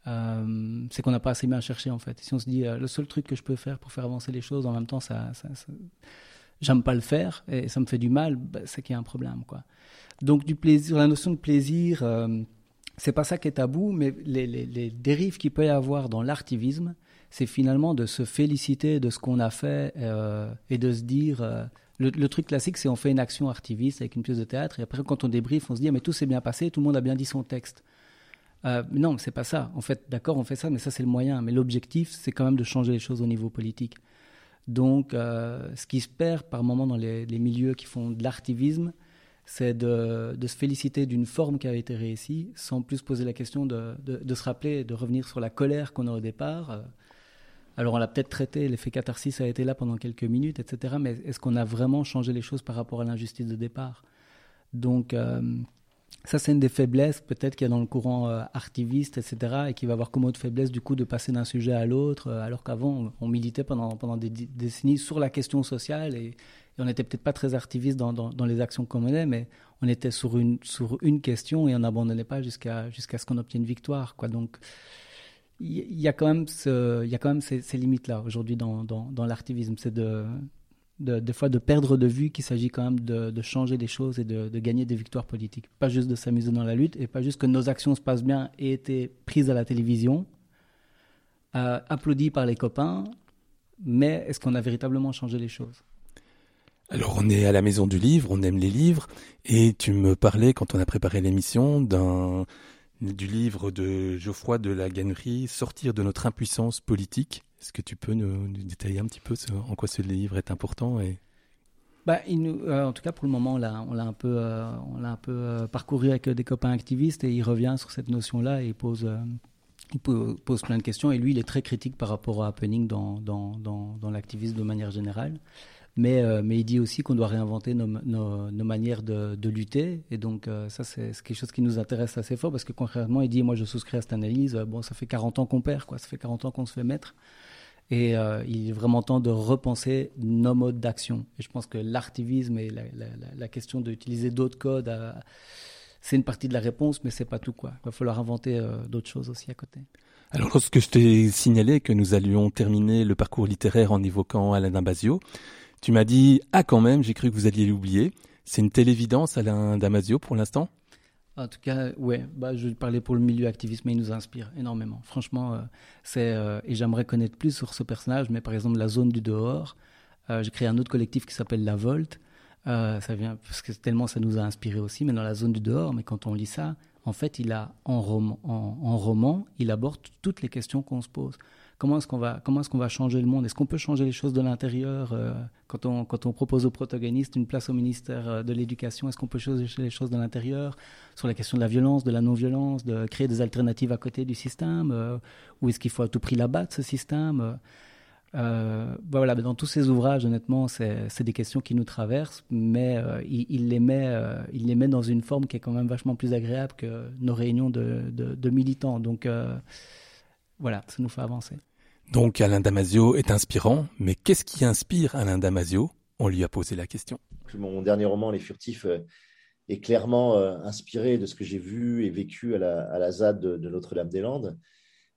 C'est qu'on n'a pas assez bien cherché en fait. Si on se dit euh, le seul truc que je peux faire pour faire avancer les choses, en même temps, ça j'aime pas le faire et ça me fait du mal, bah, c'est qu'il y a un problème quoi. Donc du plaisir, la notion de plaisir, euh, c'est pas ça qui est tabou, mais les, dérives qu'il peut y avoir dans l'artivisme, c'est finalement de se féliciter de ce qu'on a fait euh, et de se dire. Euh, le, truc classique, c'est on fait une action artiviste avec une pièce de théâtre et après quand on débriefe, on se dit ah, mais tout s'est bien passé, tout le monde a bien dit son texte. Euh, non, c'est pas ça. En fait, d'accord, on fait ça, mais ça c'est le moyen. Mais l'objectif, c'est quand même de changer les choses au niveau politique. Donc, euh, ce qui se perd par moment dans les, milieux qui font de l'artivisme, c'est de, se féliciter d'une forme qui a été réussie, sans plus poser la question de se rappeler, de revenir sur la colère qu'on a au départ. Euh, alors, on l'a peut-être traité, l'effet catharsis a été là pendant quelques minutes, etc. Mais est-ce qu'on a vraiment changé les choses par rapport à l'injustice de départ? Donc, euh, ça, c'est une des faiblesses peut-être qu'il y a dans le courant euh, artiviste, etc., et qui va avoir comme autre faiblesse du coup de passer d'un sujet à l'autre, euh, alors qu'avant, on, on, militait pendant, pendant des décennies sur la question sociale, et, on n'était peut-être pas très artiviste dans, dans, les actions qu'on menait, mais on était sur une, sur une question et on n'abandonnait pas jusqu'à jusqu'à ce qu'on obtienne victoire. Donc, il y, a quand même, ce, y a quand même ces, limites-là aujourd'hui dans, dans, dans l'artivisme, c'est de de, des fois de perdre de vue qu'il s'agit quand même de, changer des choses et de, gagner des victoires politiques. Pas juste de s'amuser dans la lutte et pas juste que nos actions se passent bien et été prises à la télévision, euh, applaudies par les copains, mais est-ce qu'on a véritablement changé les choses?
Alors on est à la maison du livre, on aime les livres, et tu me parlais quand on a préparé l'émission du livre de Geoffroy de la Gannerie, Sortir de notre impuissance politique. Est-ce que tu peux nous, détailler un petit peu en quoi ce livre est important
bah, euh, En tout cas, pour le moment, on l'a, un peu, euh, euh, parcouru avec des copains activistes et il revient sur cette notion-là et il pose, plein de questions. Et lui, il est très critique par rapport à happening dans, l'activisme de manière générale. Mais, il dit aussi qu'on doit réinventer nos, manières de, lutter. Et donc, ça, c'est quelque chose qui nous intéresse assez fort parce que concrètement, il dit Moi, je souscris à cette analyse. Bon, ça fait 40 ans qu'on perd, quoi. Ça fait 40 ans qu'on se fait mettre. Et euh, il est vraiment temps de repenser nos modes d'action. Et je pense que l'artivisme et la, la, la question d'utiliser d'autres codes, c'est une partie de la réponse, mais c'est pas tout. Quoi. Il va falloir inventer d'autres choses aussi à côté.
Alors, lorsque je t'ai signalé que nous allions terminer le parcours littéraire en évoquant Alain Damasio, tu m'as dit Ah, quand même, j'ai cru que vous alliez l'oublier. C'est une telle évidence, Alain Damasio, pour l'instant?
En tout cas, ouais, bah, je parlais pour le milieu activiste, mais il nous inspire énormément. Franchement, euh, c'est euh, et j'aimerais connaître plus sur ce personnage, mais par exemple la zone du dehors, euh, j'ai créé un autre collectif qui s'appelle La Volte. ça vient parce que tellement ça nous a inspiré aussi, mais dans la zone du dehors. Mais quand on lit ça, en fait, il a en roman, en, roman, il aborde toutes les questions qu'on se pose. Comment est-ce qu'on va, changer le monde? Est-ce qu'on peut changer les choses de l'intérieur euh, quand, on, propose aux protagonistes une place au ministère euh, de l'Éducation? Est-ce qu'on peut changer les choses de l'intérieur sur la question de la violence, de la non-violence, de créer des alternatives à côté du système euh, Ou est-ce qu'il faut à tout prix l'abattre ce système? Voilà, dans tous ces ouvrages, honnêtement, c'est des questions qui nous traversent, mais il, les met, il les met dans une forme qui est quand même vachement plus agréable que nos réunions de, de, militants. Donc voilà, ça nous fait avancer.
Donc Alain Damasio est inspirant, mais qu'est-ce qui inspire Alain Damasio? On lui a posé la question.
Mon dernier roman, Les Furtifs, est clairement inspiré de ce que j'ai vu et vécu à la, à la ZAD de, Notre-Dame-des-Landes.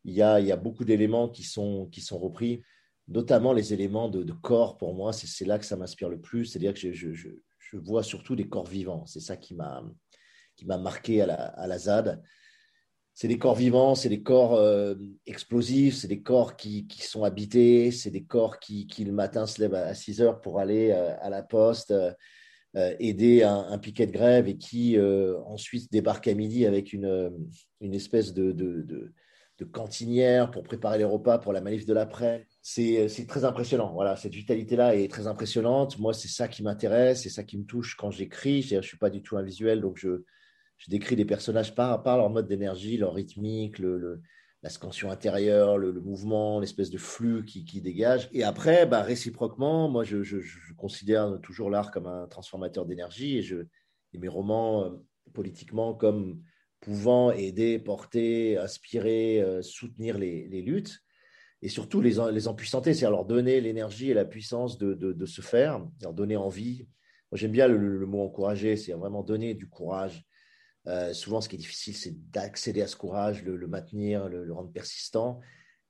Il y a, il y a beaucoup d'éléments qui sont, qui sont repris notamment les éléments de, corps, pour moi, c'est là que ça m'inspire le plus. C'est-à-dire que je, vois surtout des corps vivants. C'est ça qui m'a marqué à la, à la ZAD. C'est des corps vivants, c'est des corps euh, explosifs, c'est des corps qui, sont habités, c'est des corps qui, le matin se lèvent à 6 heures pour aller euh, à la poste, euh, aider un, piquet de grève et qui ensuite débarquent à midi avec une, une espèce de, de, de cantinière pour préparer les repas pour la manif de l'après. C'est très impressionnant. Voilà, cette vitalité-là est très impressionnante. Moi, c'est ça qui m'intéresse, c'est ça qui me touche quand j'écris. Je ne suis pas du tout un visuel, donc je, je décris des personnages par, par leur mode d'énergie, leur rythmique, le, la scansion intérieure, le, mouvement, l'espèce de flux qui, qui, dégage. Et après, bah, réciproquement, moi, je, je, considère toujours l'art comme un transformateur d'énergie et, et mes romans, euh, politiquement, comme pouvant aider, porter, inspirer, euh, soutenir les, les luttes et surtout les, les empuissanter, c'est-à-dire leur donner l'énergie et la puissance de, de, se faire, leur donner envie. Moi, j'aime bien le, mot encourager, c'est vraiment donner du courage. Euh, souvent, ce qui est difficile, c'est d'accéder à ce courage, le, maintenir, le, rendre persistant.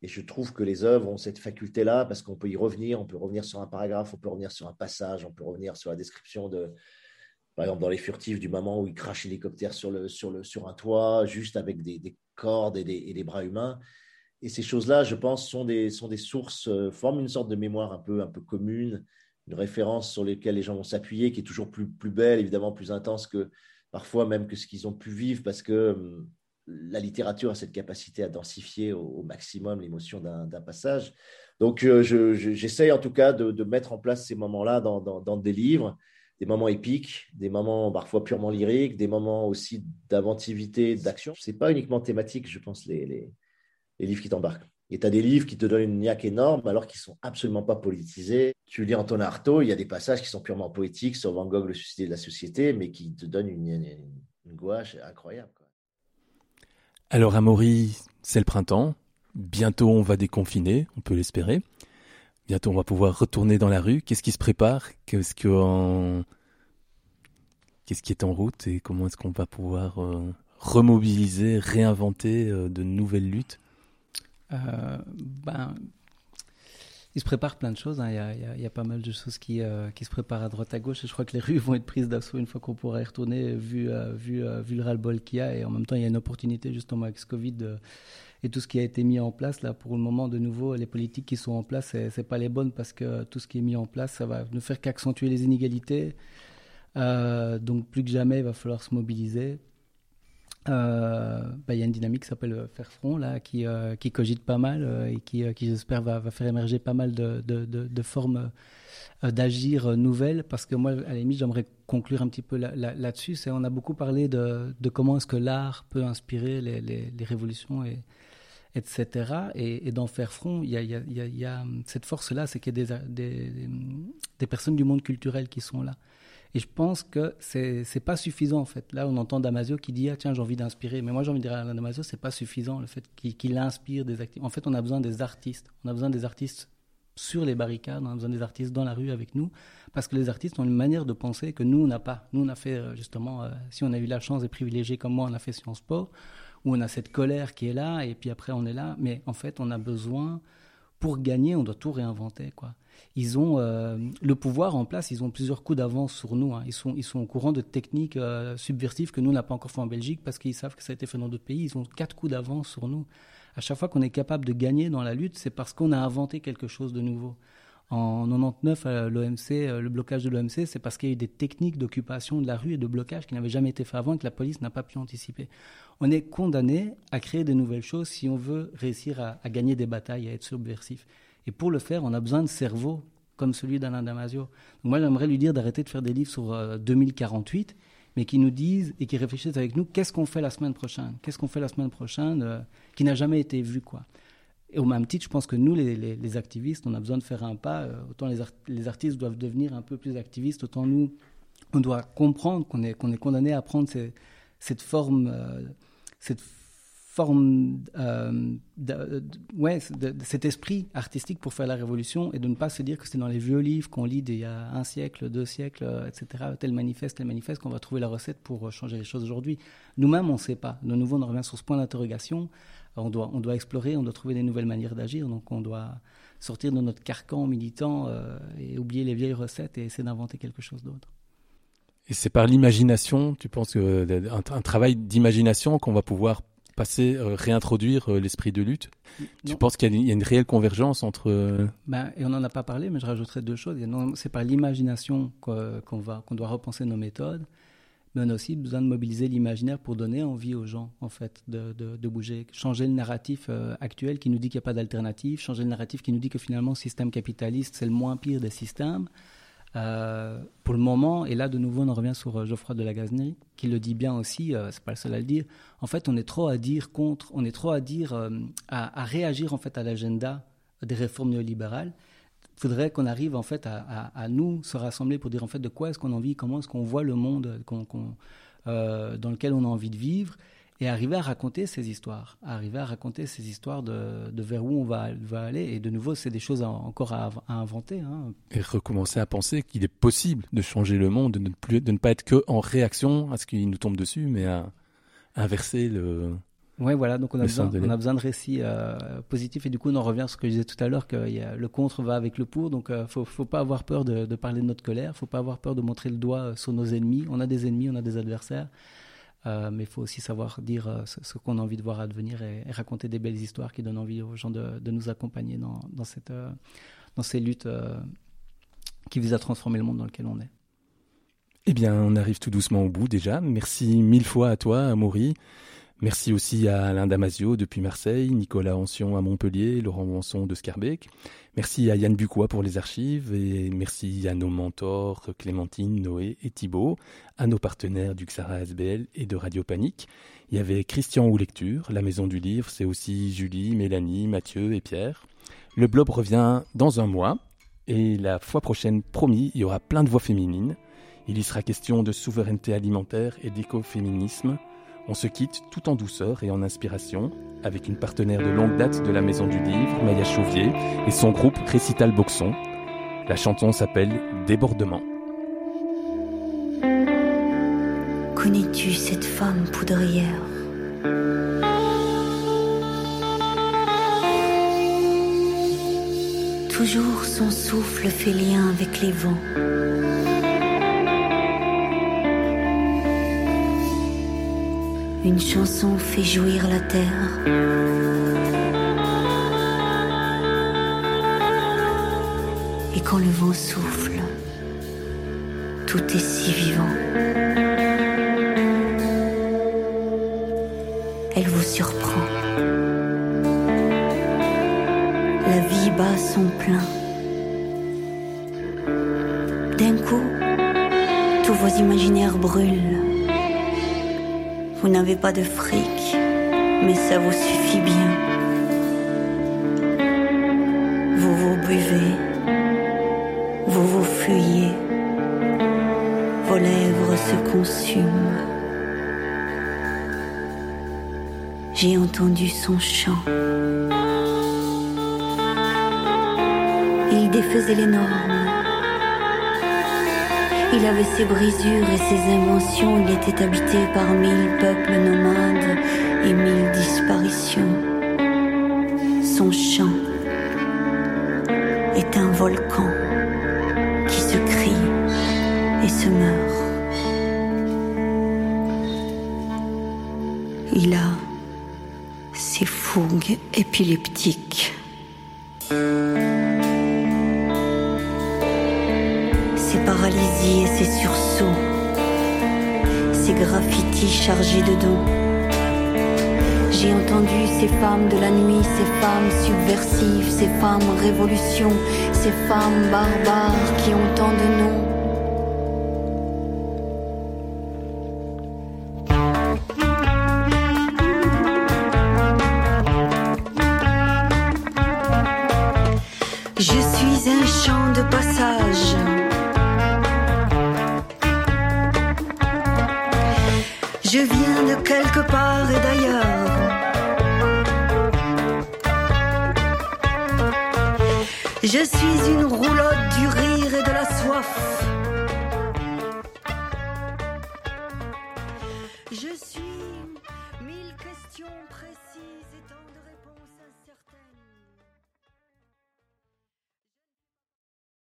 Et je trouve que les œuvres ont cette faculté-là parce qu'on peut y revenir, on peut revenir sur un paragraphe, on peut revenir sur un passage, on peut revenir sur la description de, par exemple, dans Les Furtifs, du moment où il crache l'hélicoptère sur, le, sur, le, sur un toit, juste avec des, des cordes et des, et des bras humains. Et ces choses-là, je pense, sont des, sont des sources, euh, forment une sorte de mémoire un peu, un peu commune, une référence sur laquelle les gens vont s'appuyer, qui est toujours plus, plus belle, évidemment plus intense que parfois même que ce qu'ils ont pu vivre, parce que hum, la littérature a cette capacité à densifier au, maximum l'émotion d'un passage. Donc, euh, j'essaye en tout cas de, de, mettre en place ces moments-là dans, dans, dans, des livres, des moments épiques, des moments parfois purement lyriques, des moments aussi d'inventivité, d'action. Ce n'est pas uniquement thématique, je pense, les, les les livres qui t'embarquent. Et tu as des livres qui te donnent une niaque énorme alors qu'ils sont absolument pas politisés. Tu lis Antonin Artaud, il y a des passages qui sont purement poétiques sur Van Gogh, le suicide de la société, mais qui te donnent une, gouache incroyable.
Alors, Amaury, c'est le printemps. Bientôt, on va déconfiner, on peut l'espérer. Bientôt, on va pouvoir retourner dans la rue. Qu'est-ce qui se prépare? Qu'est-ce qui est en route? Et comment est-ce qu'on va pouvoir euh, remobiliser, réinventer euh, de nouvelles luttes?
Ben, il se prépare plein de choses. Hein. Il, y a, pas mal de choses qui, euh, qui se préparent à droite à gauche. Et je crois que les rues vont être prises d'assaut une fois qu'on pourra y retourner, vu, euh, vu, vu le ras-le-bol qu'il y a. Et en même temps, il y a une opportunité justement avec ce Covid et tout ce qui a été mis en place. Là, pour le moment, de nouveau, les politiques qui sont en place, c'est, c'est pas les bonnes parce que tout ce qui est mis en place, ça va ne faire qu'accentuer les inégalités. donc, plus que jamais, il va falloir se mobiliser. Euh, bah, il y a une dynamique qui s'appelle euh, Faire Front, là, qui, euh, qui cogite pas mal et qui, j'espère, va, faire émerger pas mal de, formes d'agir nouvelles. Parce que moi, à la limite, j'aimerais conclure un petit peu là-dessus. on a beaucoup parlé de, comment est-ce que l'art peut inspirer les, révolutions et, etc. Et, dans Faire Front, il y a, cette force-là, c'est qu'il y a des, personnes du monde culturel qui sont là. Et je pense que c'est n'est pas suffisant en fait. Là, on entend Damasio qui dit ah tiens j'ai envie d'inspirer, mais moi j'ai envie de dire à Damasio c'est pas suffisant le fait qu'il inspire des actifs. En fait, on a besoin des artistes. On a besoin des artistes sur les barricades, on a besoin des artistes dans la rue avec nous, parce que les artistes ont une manière de penser que nous on n'a pas. Nous on a fait euh, justement, euh, si on a eu la chance d'être privilégiés comme moi, on a fait Sciences Po, où on a cette colère qui est là, et puis après on est là, mais en fait on a besoin pour gagner, on doit tout réinventer quoi ils ont euh, le pouvoir en place, ils ont plusieurs coups d'avance sur nous. Hein. Ils, sont, ils sont au courant de techniques euh, subversives que nous, n'a pas encore fait en Belgique parce qu'ils savent que ça a été fait dans d'autres pays. Ils ont quatre coups d'avance sur nous. À chaque fois qu'on est capable de gagner dans la lutte, c'est parce qu'on a inventé quelque chose de nouveau. En 99, euh, l'OMC, le blocage de l'OMC, c'est parce qu'il y a eu des techniques d'occupation de la rue et de blocage qui n'avaient jamais été fait avant et que la police n'a pas pu anticiper. On est condamné à créer de nouvelles choses si on veut réussir à, à gagner des batailles, à être subversif. Et pour le faire, on a besoin de cerveaux comme celui d'Alain Damasio. Moi, j'aimerais lui dire d'arrêter de faire des livres sur euh, 2048, mais qui nous disent et qui réfléchissent avec nous qu'est-ce qu'on fait la semaine prochaine? Qu'est-ce qu'on fait la semaine prochaine euh, qui n'a jamais été vu, quoi? Et au même titre, je pense que nous, les, activistes, on a besoin de faire un pas. euh, autant les, art- les artistes doivent devenir un peu plus activistes, autant nous, on doit comprendre qu'on est, condamné à prendre cette forme, euh, euh, de- ouais, cet esprit artistique pour faire la révolution et de ne pas se dire que c'est dans les vieux livres qu'on lit d'il y a un siècle, deux siècles, euh, etc., tel manifeste, tel manifeste, qu'on va trouver la recette pour euh, changer les choses aujourd'hui. Nous-mêmes, on ne sait pas. De nouveau, on en revient sur ce point d'interrogation. On doit, on doit explorer, on doit trouver des nouvelles manières d'agir, donc on doit sortir de notre carcan militant et oublier les vieilles recettes et essayer d'inventer quelque chose d'autre.
Et c'est par l'imagination, tu penses que un travail d'imagination qu'on va pouvoir passer, euh, réintroduire euh, l'esprit de lutte Tu penses qu'il y, a une- il y a une réelle convergence entre... euh,
Ben, et on n'en a pas parlé, mais je rajouterai deux choses. C'est par l'imagination qu'on qu'on doit repenser nos méthodes, mais on a aussi besoin de mobiliser l'imaginaire pour donner envie aux gens, en fait, de, de- de bouger. Changer le narratif euh, actuel qui nous dit qu'il n'y a pas d'alternative, changer le narratif qui nous dit que finalement, le système capitaliste, c'est le moins pire des systèmes. Euh, pour le moment, et là de nouveau on en revient sur euh, Geoffroy de Lagaznerie, qui le dit bien aussi, euh, c'est pas le seul à le dire. En fait, on est trop à dire contre, on est trop à dire, euh, à, réagir en fait à l'agenda des réformes néolibérales. Il faudrait qu'on arrive en fait à, nous se rassembler pour dire en fait de quoi est-ce qu'on a envie, comment est-ce qu'on voit le monde dans lequel on a envie de vivre, et arriver à raconter ces histoires, à arriver à raconter ces histoires de, de vers où on va, va aller. Et de nouveau, c'est des choses à- encore à, à inventer. hein.
et recommencer à penser qu'il est possible de changer le monde, de ne, plus, de ne pas être que en réaction à ce qui nous tombe dessus, mais à inverser le...
Ouais, voilà, donc on a, besoin, on a besoin de récits euh, positifs et du coup on en revient sur ce que je disais tout à l'heure que il y a- le contre va avec le pour, donc euh, faut, faut pas avoir peur de, de parler de notre colère, faut pas avoir peur de montrer le doigt euh, sur nos ennemis. On a des ennemis, on a des adversaires, euh, mais il faut aussi savoir dire euh, ce, qu'on a envie de voir advenir et, raconter des belles histoires qui donnent envie aux gens de, nous accompagner dans, cette, euh, ces luttes qui visent à transformer le monde dans lequel on est.
Eh bien, on arrive tout doucement au bout déjà. Merci mille fois à toi, Amaury. Merci aussi à Alain Damasio depuis Marseille, Nicolas Ancion à Montpellier, Laurent Manson de Scarbeck. Merci à Yann Bucois pour les archives et merci à nos mentors Clémentine, Noé et Thibault, à nos partenaires du Xara SBL et de Radio Panique. Il y avait Christian ou Lecture, la Maison du Livre, c'est aussi Julie, Mélanie, Mathieu et Pierre. Le blob revient dans un mois et la fois prochaine, promis, il y aura plein de voix féminines. Il y sera question de souveraineté alimentaire et d'écoféminisme. On se quitte tout en douceur et en inspiration avec une partenaire de longue date de la Maison du Livre, Maya Chauvier, et son groupe Récital Boxon. La chanson s'appelle Débordement.
Connais-tu cette femme poudrière? Toujours son souffle fait lien avec les vents. Une chanson fait jouir la terre. Et quand le vent souffle, tout est si vivant. Elle vous surprend. La vie bat son plein. D'un coup, tous vos imaginaires brûlent. Vous n'avez pas de fric, mais ça vous suffit bien. Vous vous buvez, vous vous fuyez, vos lèvres se consument. J'ai entendu son chant. Il défaisait les normes. Il avait ses brisures et ses inventions. Il était habité par mille peuples nomades et mille disparitions. Son chant est un volcan qui se crie et se meurt. Il a ses fougues épileptiques. De dons. J'ai entendu ces femmes de la nuit, ces femmes subversives, ces femmes révolutions, ces femmes barbares qui ont tant de noms.